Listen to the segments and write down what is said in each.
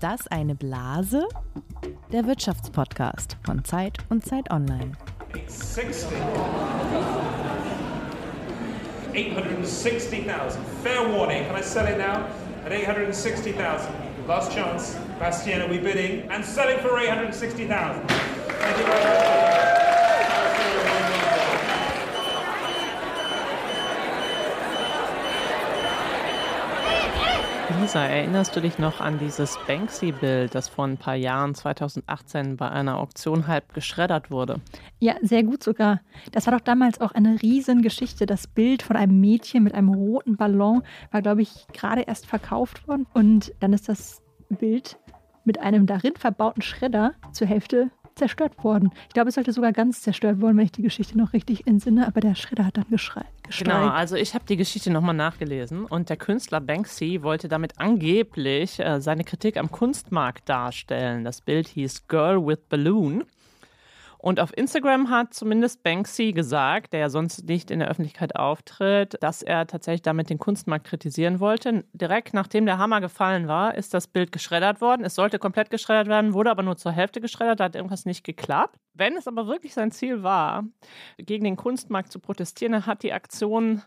Ist das eine Blase? Der Wirtschaftspodcast von Zeit und Zeit Online. 860. 860,000. Fair warning. Can I sell it now? At 860,000. Last chance. Bastien, are we bidding? And selling for 860,000. Thank you very much. Lisa, erinnerst du dich noch an dieses Banksy-Bild, das vor ein paar Jahren, 2018, bei einer Auktion halb geschreddert wurde? Ja, sehr gut sogar. Das war doch damals auch eine Riesengeschichte. Das Bild von einem Mädchen mit einem roten Ballon war, glaube ich, gerade erst verkauft worden. Und dann ist das Bild mit einem darin verbauten Schredder zur Hälfte zerstört worden. Ich glaube, es sollte sogar ganz zerstört worden, wenn ich die Geschichte noch richtig entsinne, aber der Schredder hat dann geschrei Genau, also ich habe die Geschichte nochmal nachgelesen und der Künstler Banksy wollte damit angeblich äh, seine Kritik am Kunstmarkt darstellen. Das Bild hieß Girl with Balloon. Und auf Instagram hat zumindest Banksy gesagt, der ja sonst nicht in der Öffentlichkeit auftritt, dass er tatsächlich damit den Kunstmarkt kritisieren wollte. Direkt nachdem der Hammer gefallen war, ist das Bild geschreddert worden. Es sollte komplett geschreddert werden, wurde aber nur zur Hälfte geschreddert, da hat irgendwas nicht geklappt. Wenn es aber wirklich sein Ziel war, gegen den Kunstmarkt zu protestieren, dann hat die Aktion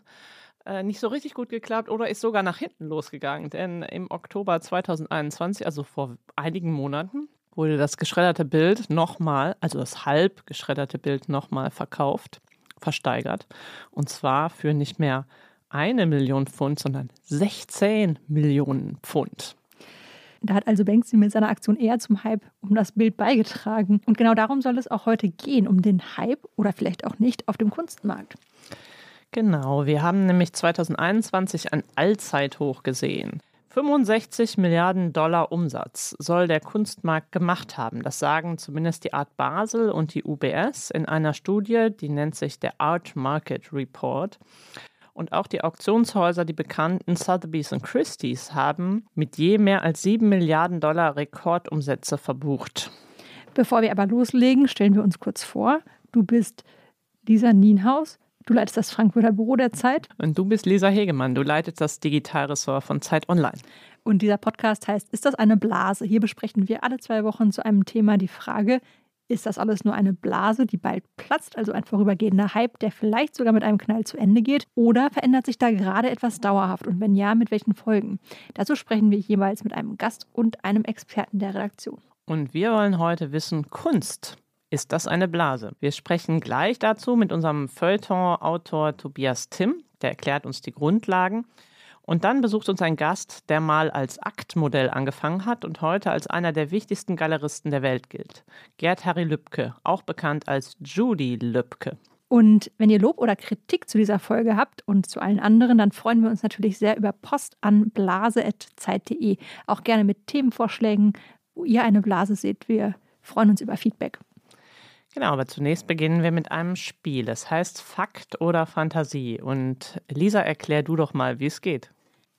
äh, nicht so richtig gut geklappt oder ist sogar nach hinten losgegangen. Denn im Oktober 2021, also vor einigen Monaten, wurde das geschredderte Bild nochmal, also das halb geschredderte Bild nochmal verkauft, versteigert. Und zwar für nicht mehr eine Million Pfund, sondern 16 Millionen Pfund. Da hat also Banksy mit seiner Aktion eher zum Hype um das Bild beigetragen. Und genau darum soll es auch heute gehen, um den Hype oder vielleicht auch nicht auf dem Kunstmarkt. Genau, wir haben nämlich 2021 ein Allzeithoch gesehen. 65 Milliarden Dollar Umsatz soll der Kunstmarkt gemacht haben. Das sagen zumindest die Art Basel und die UBS in einer Studie, die nennt sich der Art Market Report. Und auch die Auktionshäuser, die bekannten Sotheby's und Christie's, haben mit je mehr als 7 Milliarden Dollar Rekordumsätze verbucht. Bevor wir aber loslegen, stellen wir uns kurz vor. Du bist Lisa Nienhaus, Du leitest das Frankfurter Büro der Zeit. Und du bist Lisa Hegemann. Du leitest das Digitalressort von Zeit Online. Und dieser Podcast heißt Ist das eine Blase? Hier besprechen wir alle zwei Wochen zu einem Thema die Frage, ist das alles nur eine Blase, die bald platzt, also ein vorübergehender Hype, der vielleicht sogar mit einem Knall zu Ende geht? Oder verändert sich da gerade etwas dauerhaft? Und wenn ja, mit welchen Folgen? Dazu sprechen wir jeweils mit einem Gast und einem Experten der Redaktion. Und wir wollen heute wissen, Kunst ist das eine Blase? Wir sprechen gleich dazu mit unserem Feuilleton-Autor Tobias Timm. Der erklärt uns die Grundlagen. Und dann besucht uns ein Gast, der mal als Aktmodell angefangen hat und heute als einer der wichtigsten Galeristen der Welt gilt. Gerd Harry Lübke, auch bekannt als Judy Lübke. Und wenn ihr Lob oder Kritik zu dieser Folge habt und zu allen anderen, dann freuen wir uns natürlich sehr über Post an blase.zeit.de. Auch gerne mit Themenvorschlägen, wo ihr eine Blase seht. Wir freuen uns über Feedback. Genau, aber zunächst beginnen wir mit einem Spiel. Es heißt Fakt oder Fantasie. Und Lisa, erklär du doch mal, wie es geht.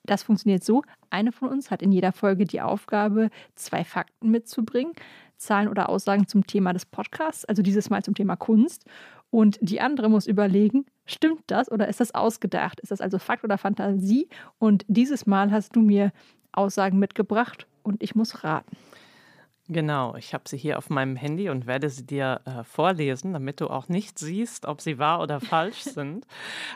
Das funktioniert so. Eine von uns hat in jeder Folge die Aufgabe, zwei Fakten mitzubringen, Zahlen oder Aussagen zum Thema des Podcasts, also dieses Mal zum Thema Kunst. Und die andere muss überlegen, stimmt das oder ist das ausgedacht? Ist das also Fakt oder Fantasie? Und dieses Mal hast du mir Aussagen mitgebracht und ich muss raten. Genau, ich habe sie hier auf meinem Handy und werde sie dir äh, vorlesen, damit du auch nicht siehst, ob sie wahr oder falsch sind.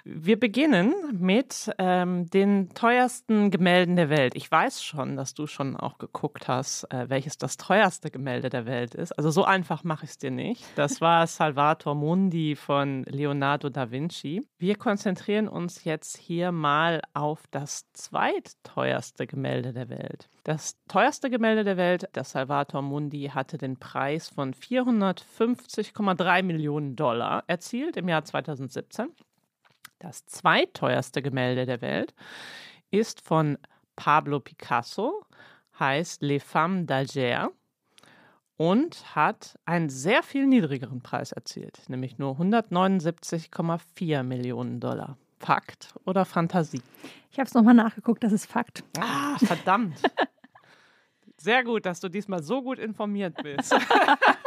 Wir beginnen mit ähm, den teuersten Gemälden der Welt. Ich weiß schon, dass du schon auch geguckt hast, äh, welches das teuerste Gemälde der Welt ist. Also so einfach mache ich es dir nicht. Das war Salvator Mundi von Leonardo da Vinci. Wir konzentrieren uns jetzt hier mal auf das zweitteuerste Gemälde der Welt. Das teuerste Gemälde der Welt, das Salvator Mundi, hatte den Preis von 450,3 Millionen Dollar erzielt im Jahr 2017. Das zweiteuerste Gemälde der Welt ist von Pablo Picasso, heißt Les Femmes d'Alger und hat einen sehr viel niedrigeren Preis erzielt, nämlich nur 179,4 Millionen Dollar. Fakt oder Fantasie? Ich habe es nochmal nachgeguckt, das ist Fakt. Ah, verdammt. Sehr gut, dass du diesmal so gut informiert bist.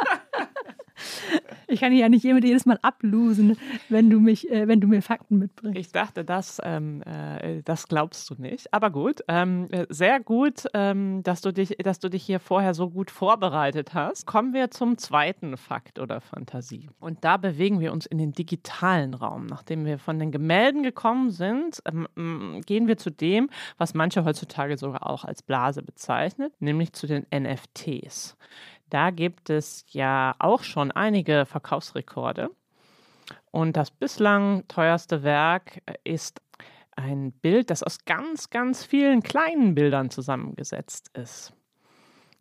Ich kann ja nicht jedes Mal ablosen, wenn du mich, äh, wenn du mir Fakten mitbringst. Ich dachte, das, ähm, äh, das glaubst du nicht. Aber gut, ähm, äh, sehr gut, ähm, dass, du dich, dass du dich hier vorher so gut vorbereitet hast. Kommen wir zum zweiten Fakt oder Fantasie. Und da bewegen wir uns in den digitalen Raum. Nachdem wir von den Gemälden gekommen sind, ähm, gehen wir zu dem, was manche heutzutage sogar auch als Blase bezeichnet, nämlich zu den NFTs. Da gibt es ja auch schon einige Verkaufsrekorde. Und das bislang teuerste Werk ist ein Bild, das aus ganz, ganz vielen kleinen Bildern zusammengesetzt ist.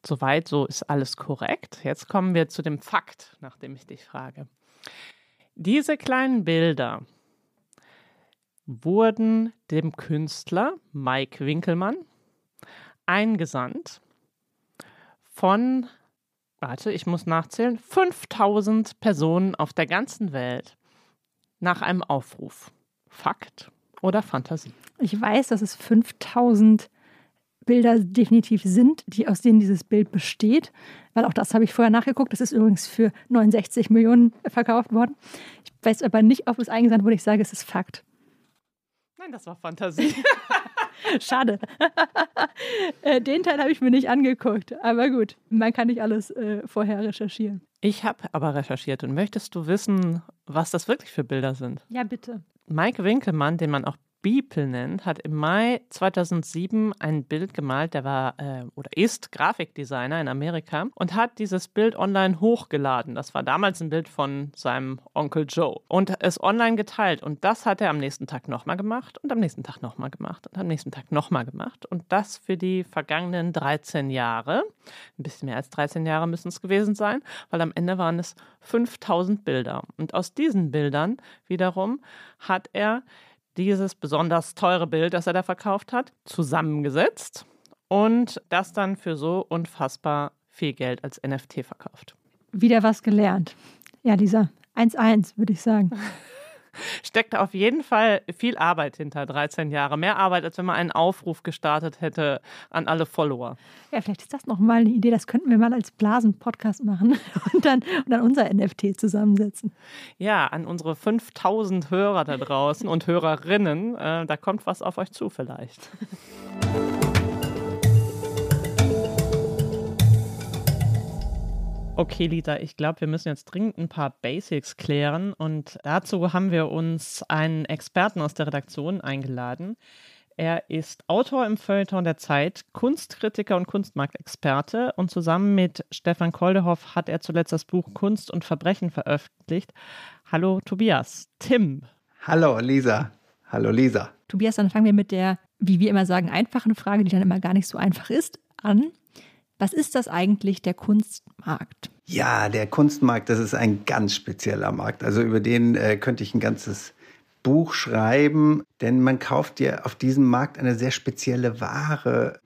Soweit, so ist alles korrekt. Jetzt kommen wir zu dem Fakt, nach dem ich dich frage. Diese kleinen Bilder wurden dem Künstler Mike Winkelmann eingesandt von warte, ich muss nachzählen, 5000 Personen auf der ganzen Welt nach einem Aufruf. Fakt oder Fantasie? Ich weiß, dass es 5000 Bilder definitiv sind, die, aus denen dieses Bild besteht, weil auch das habe ich vorher nachgeguckt. Das ist übrigens für 69 Millionen verkauft worden. Ich weiß aber nicht, ob es eingesandt wurde. Ich sage, es ist Fakt. Nein, das war Fantasie. Schade. Äh, den Teil habe ich mir nicht angeguckt. Aber gut, man kann nicht alles äh, vorher recherchieren. Ich habe aber recherchiert. Und möchtest du wissen, was das wirklich für Bilder sind? Ja, bitte. Mike Winkelmann, den man auch Beeple nennt, hat im Mai 2007 ein Bild gemalt, der war äh, oder ist Grafikdesigner in Amerika und hat dieses Bild online hochgeladen. Das war damals ein Bild von seinem Onkel Joe und es online geteilt. Und das hat er am nächsten Tag nochmal gemacht und am nächsten Tag nochmal gemacht und am nächsten Tag nochmal gemacht. Und das für die vergangenen 13 Jahre. Ein bisschen mehr als 13 Jahre müssen es gewesen sein, weil am Ende waren es 5000 Bilder. Und aus diesen Bildern wiederum hat er dieses besonders teure Bild, das er da verkauft hat, zusammengesetzt und das dann für so unfassbar viel Geld als NFT verkauft. Wieder was gelernt. Ja, Lisa, 1-1, würde ich sagen. steckt auf jeden Fall viel Arbeit hinter 13 Jahre. Mehr Arbeit, als wenn man einen Aufruf gestartet hätte an alle Follower. Ja, vielleicht ist das nochmal eine Idee. Das könnten wir mal als Blasen-Podcast machen und dann, und dann unser NFT zusammensetzen. Ja, an unsere 5000 Hörer da draußen und Hörerinnen. Äh, da kommt was auf euch zu vielleicht. Okay, Lisa, ich glaube, wir müssen jetzt dringend ein paar Basics klären und dazu haben wir uns einen Experten aus der Redaktion eingeladen. Er ist Autor im Feuilleton der Zeit, Kunstkritiker und Kunstmarktexperte und zusammen mit Stefan Koldehoff hat er zuletzt das Buch Kunst und Verbrechen veröffentlicht. Hallo Tobias, Tim. Hallo Lisa. Hallo Lisa. Tobias, dann fangen wir mit der, wie wir immer sagen, einfachen Frage, die dann immer gar nicht so einfach ist, an. Was ist das eigentlich, der Kunstmarkt? Ja, der Kunstmarkt, das ist ein ganz spezieller Markt. Also über den äh, könnte ich ein ganzes Buch schreiben, denn man kauft ja auf diesem Markt eine sehr spezielle Ware,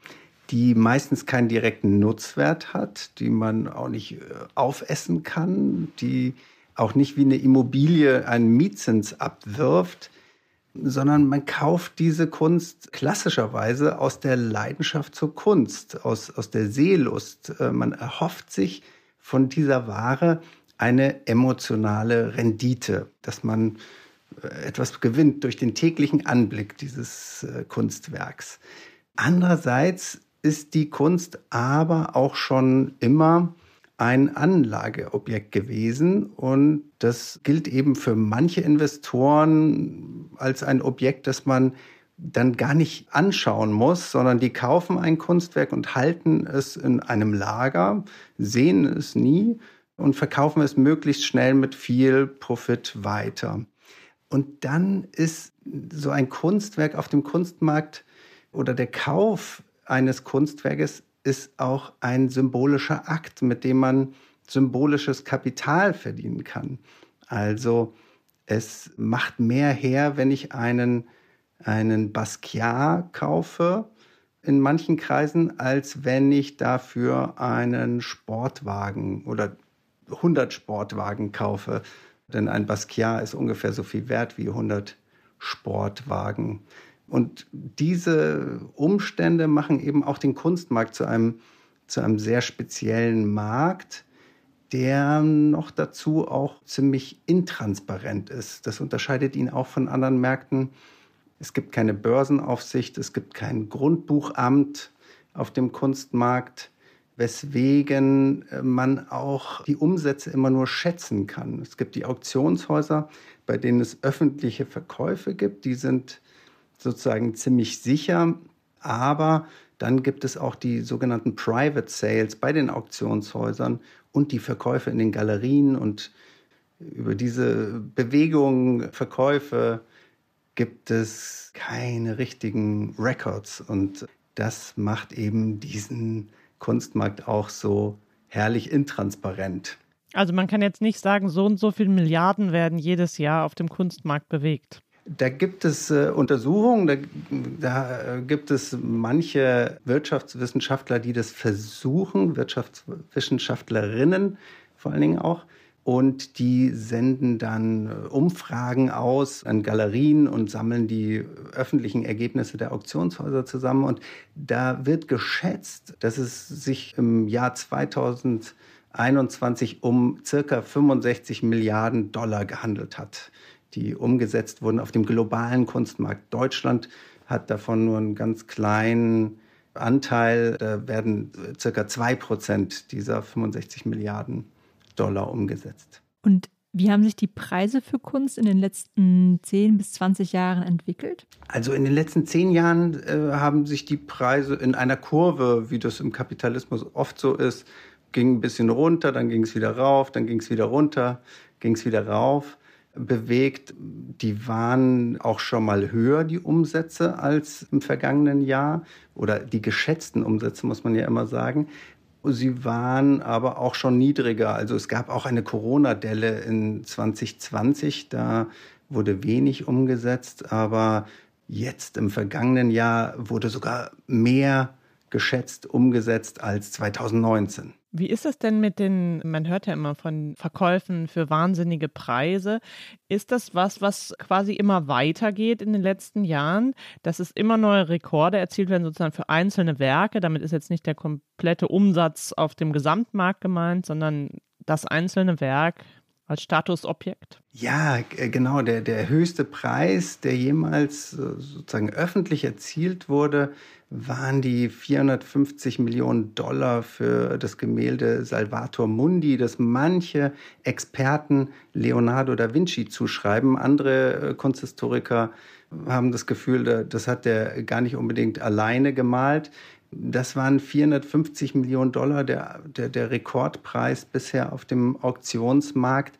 die meistens keinen direkten Nutzwert hat, die man auch nicht äh, aufessen kann, die auch nicht wie eine Immobilie einen Mietzins abwirft, sondern man kauft diese Kunst klassischerweise aus der Leidenschaft zur Kunst, aus, aus der Seelust. Äh, man erhofft sich von dieser Ware eine emotionale Rendite, dass man äh, etwas gewinnt durch den täglichen Anblick dieses äh, Kunstwerks. Andererseits ist die Kunst aber auch schon immer ein Anlageobjekt gewesen und das gilt eben für manche Investoren als ein Objekt, das man dann gar nicht anschauen muss, sondern die kaufen ein Kunstwerk und halten es in einem Lager, sehen es nie und verkaufen es möglichst schnell mit viel Profit weiter. Und dann ist so ein Kunstwerk auf dem Kunstmarkt oder der Kauf eines Kunstwerkes ist auch ein symbolischer Akt, mit dem man symbolisches Kapital verdienen kann. Also es macht mehr her, wenn ich einen, einen Basquiat kaufe, in manchen Kreisen, als wenn ich dafür einen Sportwagen oder 100 Sportwagen kaufe. Denn ein Basquiat ist ungefähr so viel wert wie 100 Sportwagen. Und diese Umstände machen eben auch den Kunstmarkt zu einem, zu einem sehr speziellen Markt, der noch dazu auch ziemlich intransparent ist. Das unterscheidet ihn auch von anderen Märkten. Es gibt keine Börsenaufsicht, es gibt kein Grundbuchamt auf dem Kunstmarkt, weswegen man auch die Umsätze immer nur schätzen kann. Es gibt die Auktionshäuser, bei denen es öffentliche Verkäufe gibt, die sind sozusagen ziemlich sicher, aber dann gibt es auch die sogenannten Private Sales bei den Auktionshäusern und die Verkäufe in den Galerien und über diese Bewegungen, Verkäufe gibt es keine richtigen Records und das macht eben diesen Kunstmarkt auch so herrlich intransparent. Also man kann jetzt nicht sagen, so und so viele Milliarden werden jedes Jahr auf dem Kunstmarkt bewegt. Da gibt es äh, Untersuchungen, da, da, gibt es manche Wirtschaftswissenschaftler, die das versuchen, Wirtschaftswissenschaftlerinnen vor allen Dingen auch. Und die senden dann äh, Umfragen aus an Galerien und sammeln die öffentlichen Ergebnisse der Auktionshäuser zusammen. Und da wird geschätzt, dass es sich im Jahr 2021 um circa 65 Milliarden Dollar gehandelt hat die umgesetzt wurden auf dem globalen Kunstmarkt. Deutschland hat davon nur einen ganz kleinen Anteil. Da werden circa zwei Prozent dieser 65 Milliarden Dollar umgesetzt. Und wie haben sich die Preise für Kunst in den letzten 10 bis 20 Jahren entwickelt? Also in den letzten zehn Jahren äh, haben sich die Preise in einer Kurve, wie das im Kapitalismus oft so ist, ging ein bisschen runter, dann ging es wieder rauf, dann ging es wieder runter, ging es wieder rauf bewegt. Die waren auch schon mal höher, die Umsätze, als im vergangenen Jahr. Oder die geschätzten Umsätze, muss man ja immer sagen. Sie waren aber auch schon niedriger. Also es gab auch eine Corona-Delle in 2020. Da wurde wenig umgesetzt. Aber jetzt im vergangenen Jahr wurde sogar mehr geschätzt umgesetzt als 2019. Wie ist es denn mit den, man hört ja immer von Verkäufen für wahnsinnige Preise. Ist das was, was quasi immer weitergeht in den letzten Jahren, dass es immer neue Rekorde erzielt werden, sozusagen für einzelne Werke? Damit ist jetzt nicht der komplette Umsatz auf dem Gesamtmarkt gemeint, sondern das einzelne Werk als Statusobjekt? Ja, genau. Der, der höchste Preis, der jemals äh, sozusagen öffentlich erzielt wurde, waren die 450 Millionen Dollar für das Gemälde Salvator Mundi, das manche Experten Leonardo da Vinci zuschreiben. Andere äh, Kunsthistoriker haben das Gefühl, das hat er gar nicht unbedingt alleine gemalt. Das waren 450 Millionen Dollar, der, der, der Rekordpreis bisher auf dem Auktionsmarkt.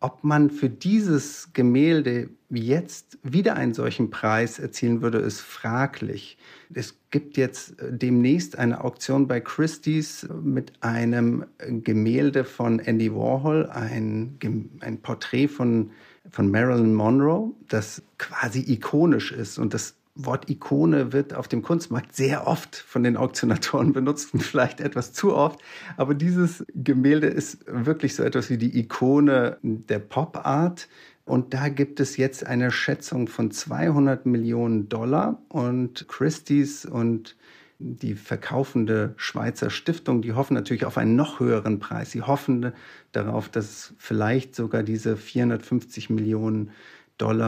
Ob man für dieses Gemälde jetzt wieder einen solchen Preis erzielen würde, ist fraglich. Es gibt jetzt äh, demnächst eine Auktion bei Christie's mit einem Gemälde von Andy Warhol, ein, ein Porträt von, von Marilyn Monroe, das quasi ikonisch ist. Und das Wort Ikone wird auf dem Kunstmarkt sehr oft von den Auktionatoren benutzt und vielleicht etwas zu oft. Aber dieses Gemälde ist wirklich so etwas wie die Ikone der Pop-Art. Und da gibt es jetzt eine Schätzung von 200 Millionen Dollar. Und Christie's und die verkaufende Schweizer Stiftung, die hoffen natürlich auf einen noch höheren Preis. Sie hoffen darauf, dass vielleicht sogar diese 450 Millionen Dollar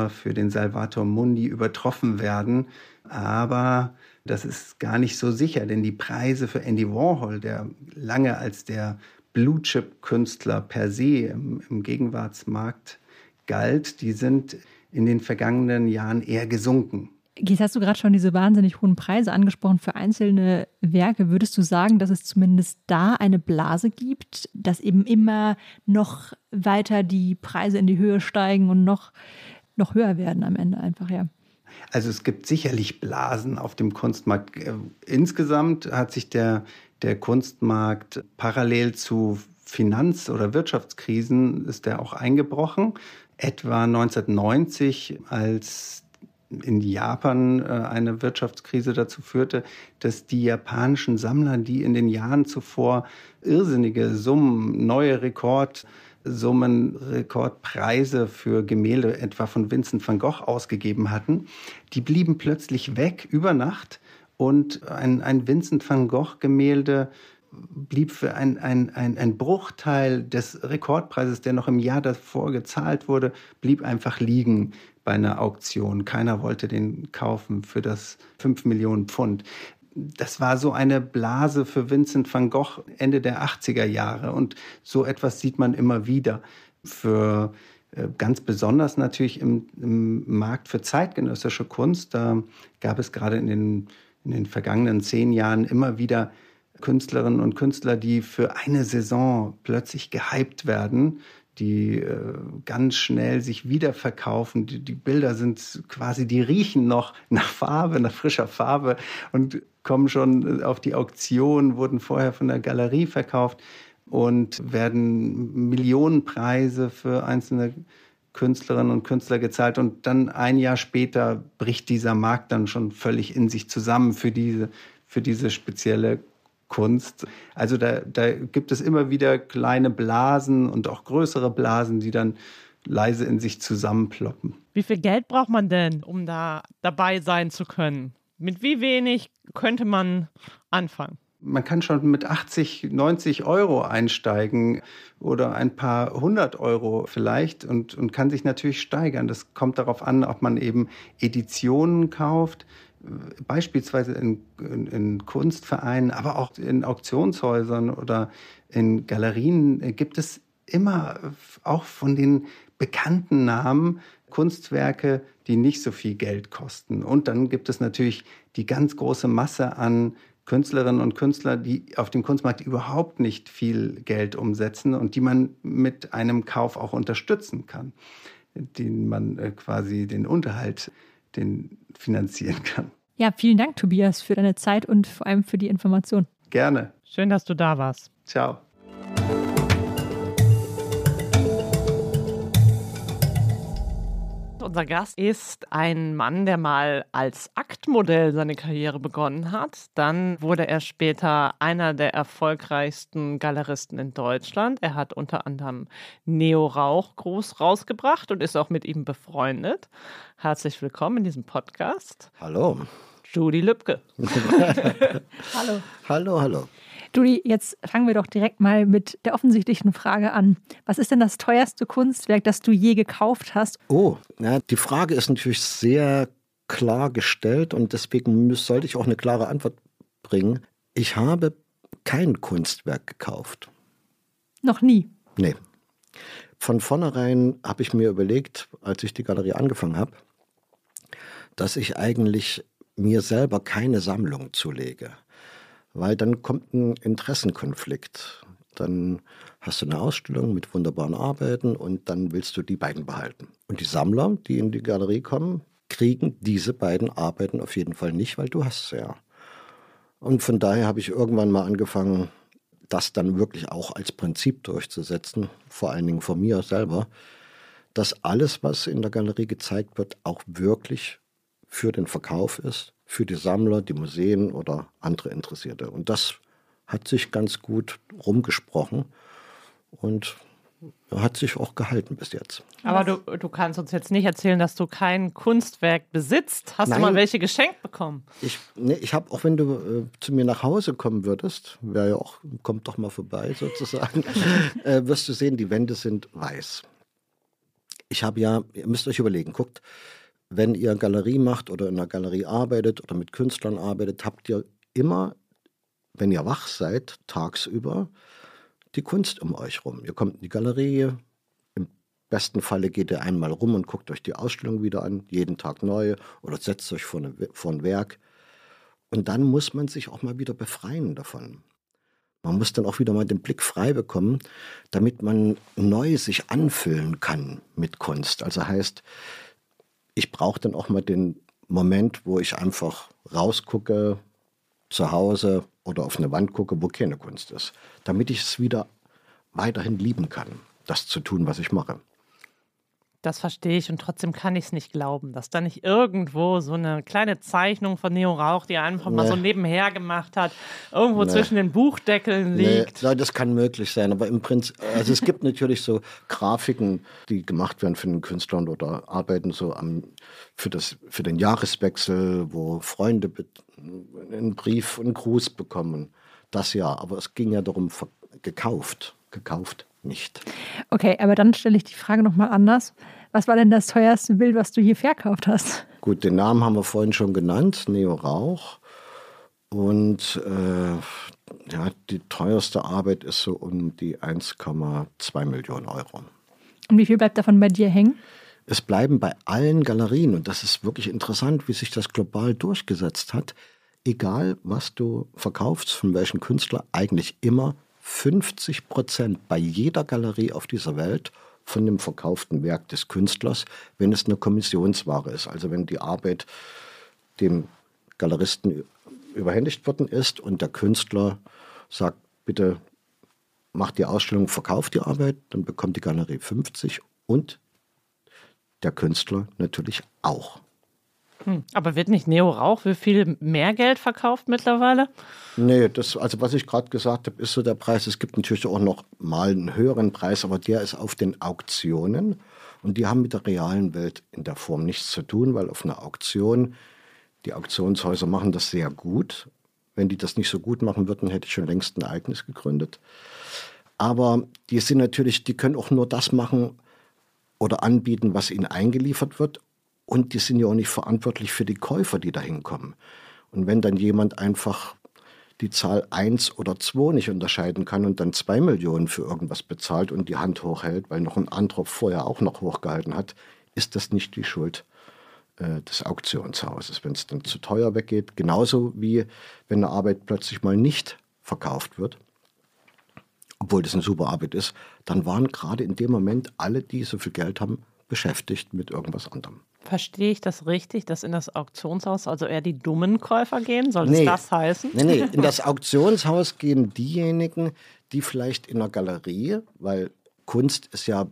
für den Salvator Mundi übertroffen werden. Aber das ist gar nicht so sicher, denn die Preise für Andy Warhol, der lange als der Blue Chip Künstler per se im, im Gegenwartsmarkt galt, die sind in den vergangenen Jahren eher gesunken. Jetzt hast du gerade schon diese wahnsinnig hohen Preise angesprochen für einzelne Werke. Würdest du sagen, dass es zumindest da eine Blase gibt, dass eben immer noch weiter die Preise in die Höhe steigen und noch noch höher werden am Ende einfach, ja. Also es gibt sicherlich Blasen auf dem Kunstmarkt. Äh, insgesamt hat sich der, der Kunstmarkt parallel zu Finanz- oder Wirtschaftskrisen ist der auch eingebrochen. Etwa 1990, als in Japan äh, eine Wirtschaftskrise dazu führte, dass die japanischen Sammler, die in den Jahren zuvor irrsinnige Summen, neue Rekord Summen, Rekordpreise für Gemälde etwa von Vincent van Gogh ausgegeben hatten, die blieben plötzlich weg über Nacht und ein, ein Vincent van Gogh Gemälde blieb für ein, ein, ein, ein Bruchteil des Rekordpreises, der noch im Jahr davor gezahlt wurde, blieb einfach liegen bei einer Auktion. Keiner wollte den kaufen für das 5 Millionen Pfund. Das war so eine Blase für Vincent van Gogh Ende der 80er Jahre. Und so etwas sieht man immer wieder. Für äh, ganz besonders natürlich im, im Markt für zeitgenössische Kunst. Da gab es gerade in den, in den vergangenen zehn Jahren immer wieder Künstlerinnen und Künstler, die für eine Saison plötzlich gehypt werden, die äh, ganz schnell sich wiederverkaufen. Die, die Bilder sind quasi, die riechen noch nach Farbe, nach frischer Farbe und kommen schon auf die Auktion, wurden vorher von der Galerie verkauft und werden Millionenpreise für einzelne Künstlerinnen und Künstler gezahlt und dann ein Jahr später bricht dieser Markt dann schon völlig in sich zusammen für diese, für diese spezielle Kunst. Also da, da gibt es immer wieder kleine Blasen und auch größere Blasen, die dann leise in sich zusammenploppen. Wie viel Geld braucht man denn, um da dabei sein zu können? Mit wie wenig könnte man anfangen? Man kann schon mit 80, 90 Euro einsteigen oder ein paar hundert Euro vielleicht und, und kann sich natürlich steigern. Das kommt darauf an, ob man eben Editionen kauft, beispielsweise in, in, in, Kunstvereinen, aber auch in Auktionshäusern oder in Galerien gibt es immer auch von den bekannten Namen Kunstwerke, die nicht so viel Geld kosten. Und dann gibt es natürlich die ganz große Masse an Künstlerinnen und Künstler, die auf dem Kunstmarkt überhaupt nicht viel Geld umsetzen und die man mit einem Kauf auch unterstützen kann, den man äh, quasi den Unterhalt, den finanzieren kann. Ja, vielen Dank, Tobias, für deine Zeit und vor allem für die Information. Gerne. Schön, dass du da warst. Ciao. Unser Gast ist ein Mann, der mal als Aktmodell seine Karriere begonnen hat. Dann wurde er später einer der erfolgreichsten Galeristen in Deutschland. Er hat unter anderem Neo Rauch groß rausgebracht und ist auch mit ihm befreundet. Herzlich willkommen in diesem Podcast. Hallo. Judy Lübke. hallo. Hallo, hallo. Judy, jetzt fangen wir doch direkt mal mit der offensichtlichen Frage an. Was ist denn das teuerste Kunstwerk, das du je gekauft hast? Oh, na, die Frage ist natürlich sehr klar gestellt und deswegen sollte ich auch eine klare Antwort bringen. Ich habe kein Kunstwerk gekauft. Noch nie? Nee. Von vornherein habe ich mir überlegt, als ich die Galerie angefangen habe, dass ich eigentlich mir selber keine Sammlung zulege weil dann kommt ein Interessenkonflikt. Dann hast du eine Ausstellung mit wunderbaren Arbeiten und dann willst du die beiden behalten. Und die Sammler, die in die Galerie kommen, kriegen diese beiden Arbeiten auf jeden Fall nicht, weil du hast sie ja. Und von daher habe ich irgendwann mal angefangen, das dann wirklich auch als Prinzip durchzusetzen, vor allen Dingen von mir selber, dass alles, was in der Galerie gezeigt wird, auch wirklich für den Verkauf ist für die Sammler, die Museen oder andere Interessierte. Und das hat sich ganz gut rumgesprochen und hat sich auch gehalten bis jetzt. Aber du, du kannst uns jetzt nicht erzählen, dass du kein Kunstwerk besitzt. Hast Nein, du mal welche geschenkt bekommen? Ich, nee, ich habe, auch wenn du äh, zu mir nach Hause kommen würdest, wäre ja auch, kommt doch mal vorbei sozusagen, äh, wirst du sehen, die Wände sind weiß. Ich habe ja, ihr müsst euch überlegen, guckt, wenn ihr Galerie macht oder in einer Galerie arbeitet oder mit Künstlern arbeitet, habt ihr immer, wenn ihr wach seid, tagsüber, die Kunst um euch rum. Ihr kommt in die Galerie, im besten Falle geht ihr einmal rum und guckt euch die Ausstellung wieder an, jeden Tag neu oder setzt euch vor, eine, vor ein Werk. Und dann muss man sich auch mal wieder befreien davon. Man muss dann auch wieder mal den Blick frei bekommen, damit man neu sich anfüllen kann mit Kunst. Also heißt, ich brauche dann auch mal den Moment, wo ich einfach rausgucke, zu Hause oder auf eine Wand gucke, wo keine Kunst ist, damit ich es wieder weiterhin lieben kann, das zu tun, was ich mache. Das verstehe ich und trotzdem kann ich es nicht glauben, dass da nicht irgendwo so eine kleine Zeichnung von Neo Rauch, die er einfach nee. mal so nebenher gemacht hat, irgendwo nee. zwischen den Buchdeckeln liegt. Nee, das kann möglich sein, aber im Prinzip, also es gibt natürlich so Grafiken, die gemacht werden für den Künstler oder arbeiten so am, für, das, für den Jahreswechsel, wo Freunde einen Brief, einen Gruß bekommen. Das ja, aber es ging ja darum, gekauft, gekauft nicht. Okay, aber dann stelle ich die Frage nochmal anders. Was war denn das teuerste Bild, was du hier verkauft hast? Gut, den Namen haben wir vorhin schon genannt, Neo Rauch. Und äh, ja, die teuerste Arbeit ist so um die 1,2 Millionen Euro. Und wie viel bleibt davon bei dir hängen? Es bleiben bei allen Galerien, und das ist wirklich interessant, wie sich das global durchgesetzt hat, egal was du verkaufst, von welchem Künstler, eigentlich immer 50 Prozent bei jeder Galerie auf dieser Welt von dem verkauften Werk des Künstlers, wenn es eine Kommissionsware ist. Also wenn die Arbeit dem Galeristen überhändigt worden ist und der Künstler sagt, bitte macht die Ausstellung, verkauft die Arbeit, dann bekommt die Galerie 50 und der Künstler natürlich auch. Hm, aber wird nicht Neo Rauch für viel mehr Geld verkauft mittlerweile? Nee, das, also was ich gerade gesagt habe, ist so der Preis. Es gibt natürlich auch noch mal einen höheren Preis, aber der ist auf den Auktionen. Und die haben mit der realen Welt in der Form nichts zu tun, weil auf einer Auktion, die Auktionshäuser machen das sehr gut. Wenn die das nicht so gut machen würden, hätte ich schon längst ein Ereignis gegründet. Aber die sind natürlich, die können auch nur das machen oder anbieten, was ihnen eingeliefert wird. Und die sind ja auch nicht verantwortlich für die Käufer, die da hinkommen. Und wenn dann jemand einfach die Zahl 1 oder 2 nicht unterscheiden kann und dann 2 Millionen für irgendwas bezahlt und die Hand hochhält, weil noch ein anderer vorher auch noch hochgehalten hat, ist das nicht die Schuld äh, des Auktionshauses, wenn es dann zu teuer weggeht. Genauso wie wenn eine Arbeit plötzlich mal nicht verkauft wird obwohl das eine super Arbeit ist, dann waren gerade in dem Moment alle, die so viel Geld haben, beschäftigt mit irgendwas anderem. Verstehe ich das richtig, dass in das Auktionshaus also eher die dummen Käufer gehen? Soll nee, das heißen? Nee, nee, in das Auktionshaus gehen diejenigen, die vielleicht in der Galerie, weil Kunst ist ja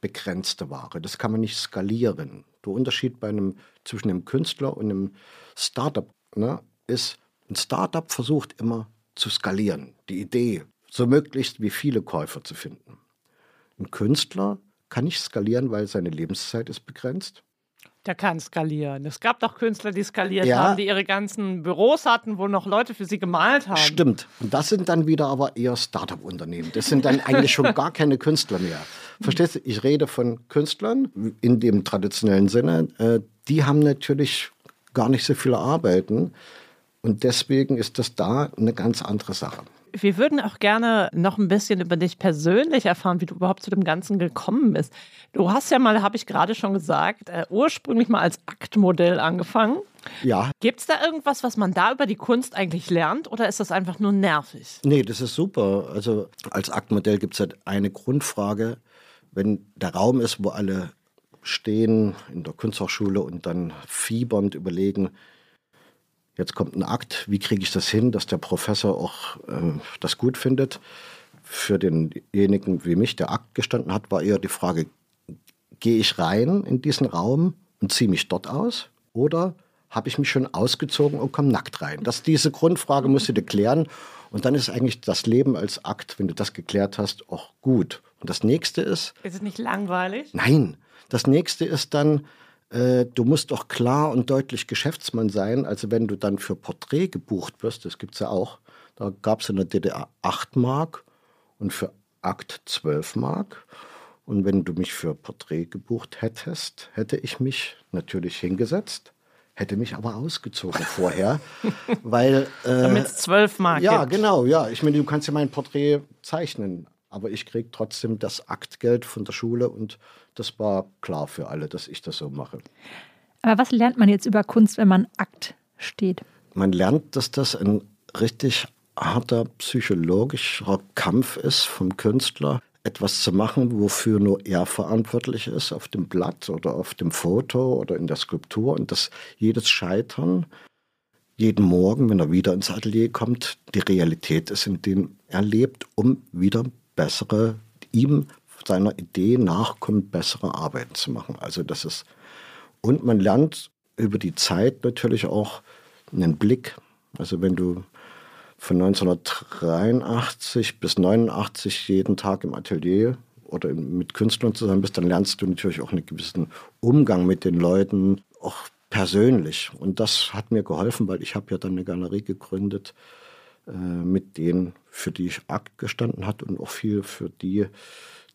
begrenzte Ware, das kann man nicht skalieren. Der Unterschied bei einem, zwischen einem Künstler und einem Startup ne, ist, ein Startup versucht immer zu skalieren. Die Idee, so möglichst wie viele Käufer zu finden. Ein Künstler kann nicht skalieren, weil seine Lebenszeit ist begrenzt. Der kann skalieren. Es gab doch Künstler, die skaliert ja. haben, die ihre ganzen Büros hatten, wo noch Leute für sie gemalt haben. Stimmt. Und das sind dann wieder aber eher Start-up-Unternehmen. Das sind dann eigentlich schon gar keine Künstler mehr. Verstehst du? Ich rede von Künstlern in dem traditionellen Sinne. Äh, die haben natürlich gar nicht so viele Arbeiten. Und deswegen ist das da eine ganz andere Sache. Wir würden auch gerne noch ein bisschen über dich persönlich erfahren, wie du überhaupt zu dem Ganzen gekommen bist. Du hast ja mal, habe ich gerade schon gesagt, äh, ursprünglich mal als Aktmodell angefangen. Ja. Gibt es da irgendwas, was man da über die Kunst eigentlich lernt oder ist das einfach nur nervig? Nee, das ist super. Also als Aktmodell gibt es halt eine Grundfrage. Wenn der Raum ist, wo alle stehen in der Kunsthochschule und dann fiebernd überlegen, Jetzt kommt ein Akt, wie kriege ich das hin, dass der Professor auch äh, das gut findet. Für denjenigen wie mich, der Akt gestanden hat, war eher die Frage, gehe ich rein in diesen Raum und ziehe mich dort aus oder habe ich mich schon ausgezogen und komme nackt rein? Das, diese Grundfrage musst du dir klären und dann ist eigentlich das Leben als Akt, wenn du das geklärt hast, auch gut. Und das nächste ist... Ist es nicht langweilig? Nein. Das nächste ist dann, äh, du musst doch klar und deutlich Geschäftsmann sein. Also wenn du dann für Porträt gebucht wirst, das gibt es ja auch, da gab es in der DDR 8 Mark und für Akt 12 Mark. Und wenn du mich für Porträt gebucht hättest, hätte ich mich natürlich hingesetzt, hätte mich aber ausgezogen vorher, weil... Äh, Damit es 12 Mark Ja, gibt. genau, ja. Ich meine, du kannst ja mein Porträt zeichnen, aber ich kriege trotzdem das Aktgeld von der Schule und das war klar für alle, dass ich das so mache. Aber was lernt man jetzt über Kunst, wenn man Akt steht? Man lernt, dass das ein richtig harter psychologischer Kampf ist vom Künstler, etwas zu machen, wofür nur er verantwortlich ist, auf dem Blatt oder auf dem Foto oder in der Skulptur. Und dass jedes Scheitern, jeden Morgen, wenn er wieder ins Atelier kommt, die Realität ist, in dem er lebt, um wieder bessere, ihm seiner Idee nachkommt, bessere Arbeiten zu machen. Also das ist und man lernt über die Zeit natürlich auch einen Blick. Also wenn du von 1983 bis 89 jeden Tag im Atelier oder mit Künstlern zusammen bist, dann lernst du natürlich auch einen gewissen Umgang mit den Leuten, auch persönlich. Und das hat mir geholfen, weil ich habe ja dann eine Galerie gegründet mit denen, für die ich Akt gestanden hat und auch viel für die,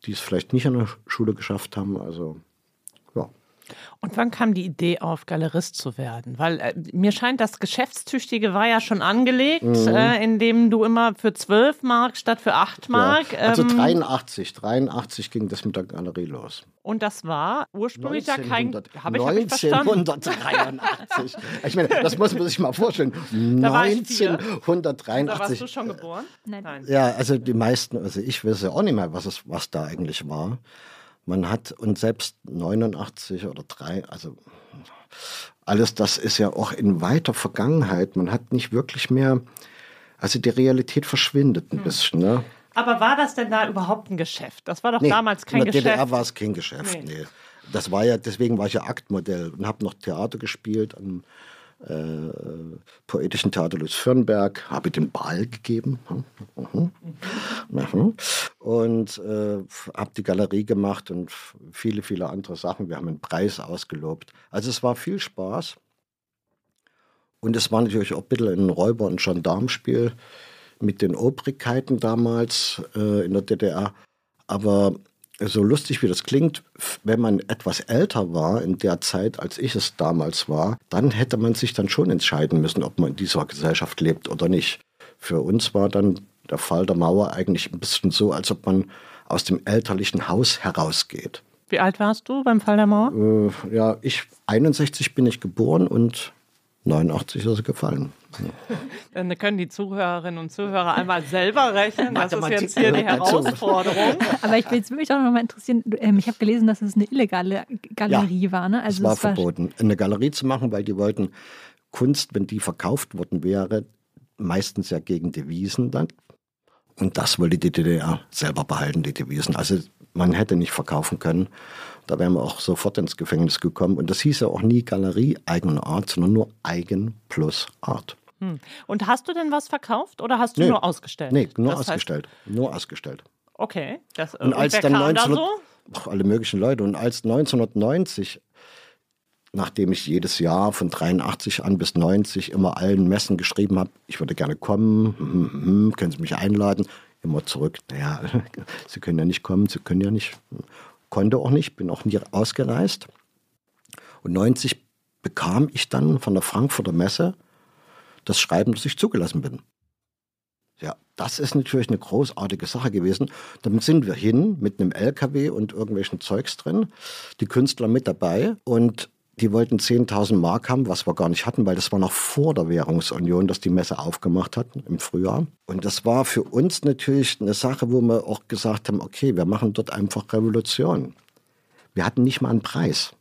die es vielleicht nicht an der Schule geschafft haben. Also. Und wann kam die Idee auf, Galerist zu werden? Weil äh, mir scheint, das Geschäftstüchtige war ja schon angelegt, Mhm. äh, indem du immer für 12 Mark statt für 8 Mark. ja. Also ähm, 83, 83 ging das mit der Galerie los. und das war ursprünglich ja kein. 1900 Habe ich, hab ich verstanden. 1983. ich meine, das muss man sich mal vorstellen. Da war ich vier. Da 1983. warst du schon geboren? Nein. Ja, also die meisten, also ich weiß ja auch nicht mehr, was, es, was da eigentlich war. Man hat, und selbst 89 oder 3, also alles das ist ja auch in weiter Vergangenheit. Man hat nicht wirklich mehr, also die Realität verschwindet ein Hm. bisschen. Ne? Aber war das denn da überhaupt ein Geschäft? Das war doch Nee, damals kein in der Geschäft. DDR war es kein Geschäft. Nee. Nee. Das war ja, deswegen war ich ja Aktmodell und habe noch Theater gespielt am äh, Poetischen Theater Louis Firnberg, habe den Ball gegeben mhm. Mhm. und äh, habe die Galerie gemacht und viele, viele andere Sachen. Wir haben einen Preis ausgelobt. Also es war viel Spaß. Und es war natürlich auch ein bisschen ein Räuber- und Gendarmspiel mit den Obrigkeiten damals äh, in der DDR. Aber so lustig wie das klingt, wenn man etwas älter war in der Zeit, als ich es damals war, dann hätte man sich dann schon entscheiden müssen, ob man in dieser Gesellschaft lebt oder nicht. Für uns war dann der Fall der Mauer eigentlich ein bisschen so, als ob man aus dem elterlichen Haus herausgeht. Wie alt warst du beim Fall der Mauer? Äh, ja, ich 61 bin ich geboren und 89 ist er gefallen. Dann können die Zuhörerinnen und Zuhörer einmal selber rechnen. Das ist Mathematik jetzt hier die. Herausforderung. Aber ich will jetzt mich auch noch mal interessieren. Ähm, ich habe gelesen, dass es eine illegale Galerie war. Ne? Also es war es verboten, eine Galerie zu machen, weil die wollten Kunst, wenn die verkauft worden wäre, meistens ja gegen Devisen dann. Und das wollte die DDR selber behalten, die Devisen. Also man hätte nicht verkaufen können. Da wären wir auch sofort ins Gefängnis gekommen. Und das hieß ja auch nie Galerie eigener Art, sondern nur eigen plus Art. Und hast du denn was verkauft oder hast du Nee. nur ausgestellt? Nee, nur Das heißt- ausgestellt. Nur ausgestellt. Okay. Das, Und als wer dann kam da 1900, so? Ach, alle möglichen Leute. Und als 1990, nachdem ich jedes Jahr von 83 an bis 90 immer allen Messen geschrieben habe, ich würde gerne kommen, hm, hm, hm, können Sie mich einladen, immer zurück. Naja, Sie können ja nicht kommen, Sie können ja nicht. Konnte auch nicht, bin auch nie ausgereist. Und 90 bekam ich dann von der Frankfurter Messe das Schreiben, dass ich zugelassen bin. Ja, das ist natürlich eine großartige Sache gewesen. Damit sind wir hin mit einem LKW und irgendwelchen Zeugs drin, die Künstler mit dabei und die wollten 10.000 Mark haben, was wir gar nicht hatten, weil das war noch vor der Währungsunion, dass die Messe aufgemacht hatten im Frühjahr. Und das war für uns natürlich eine Sache, wo wir auch gesagt haben, okay, wir machen dort einfach Revolution. Wir hatten nicht mal einen Preis.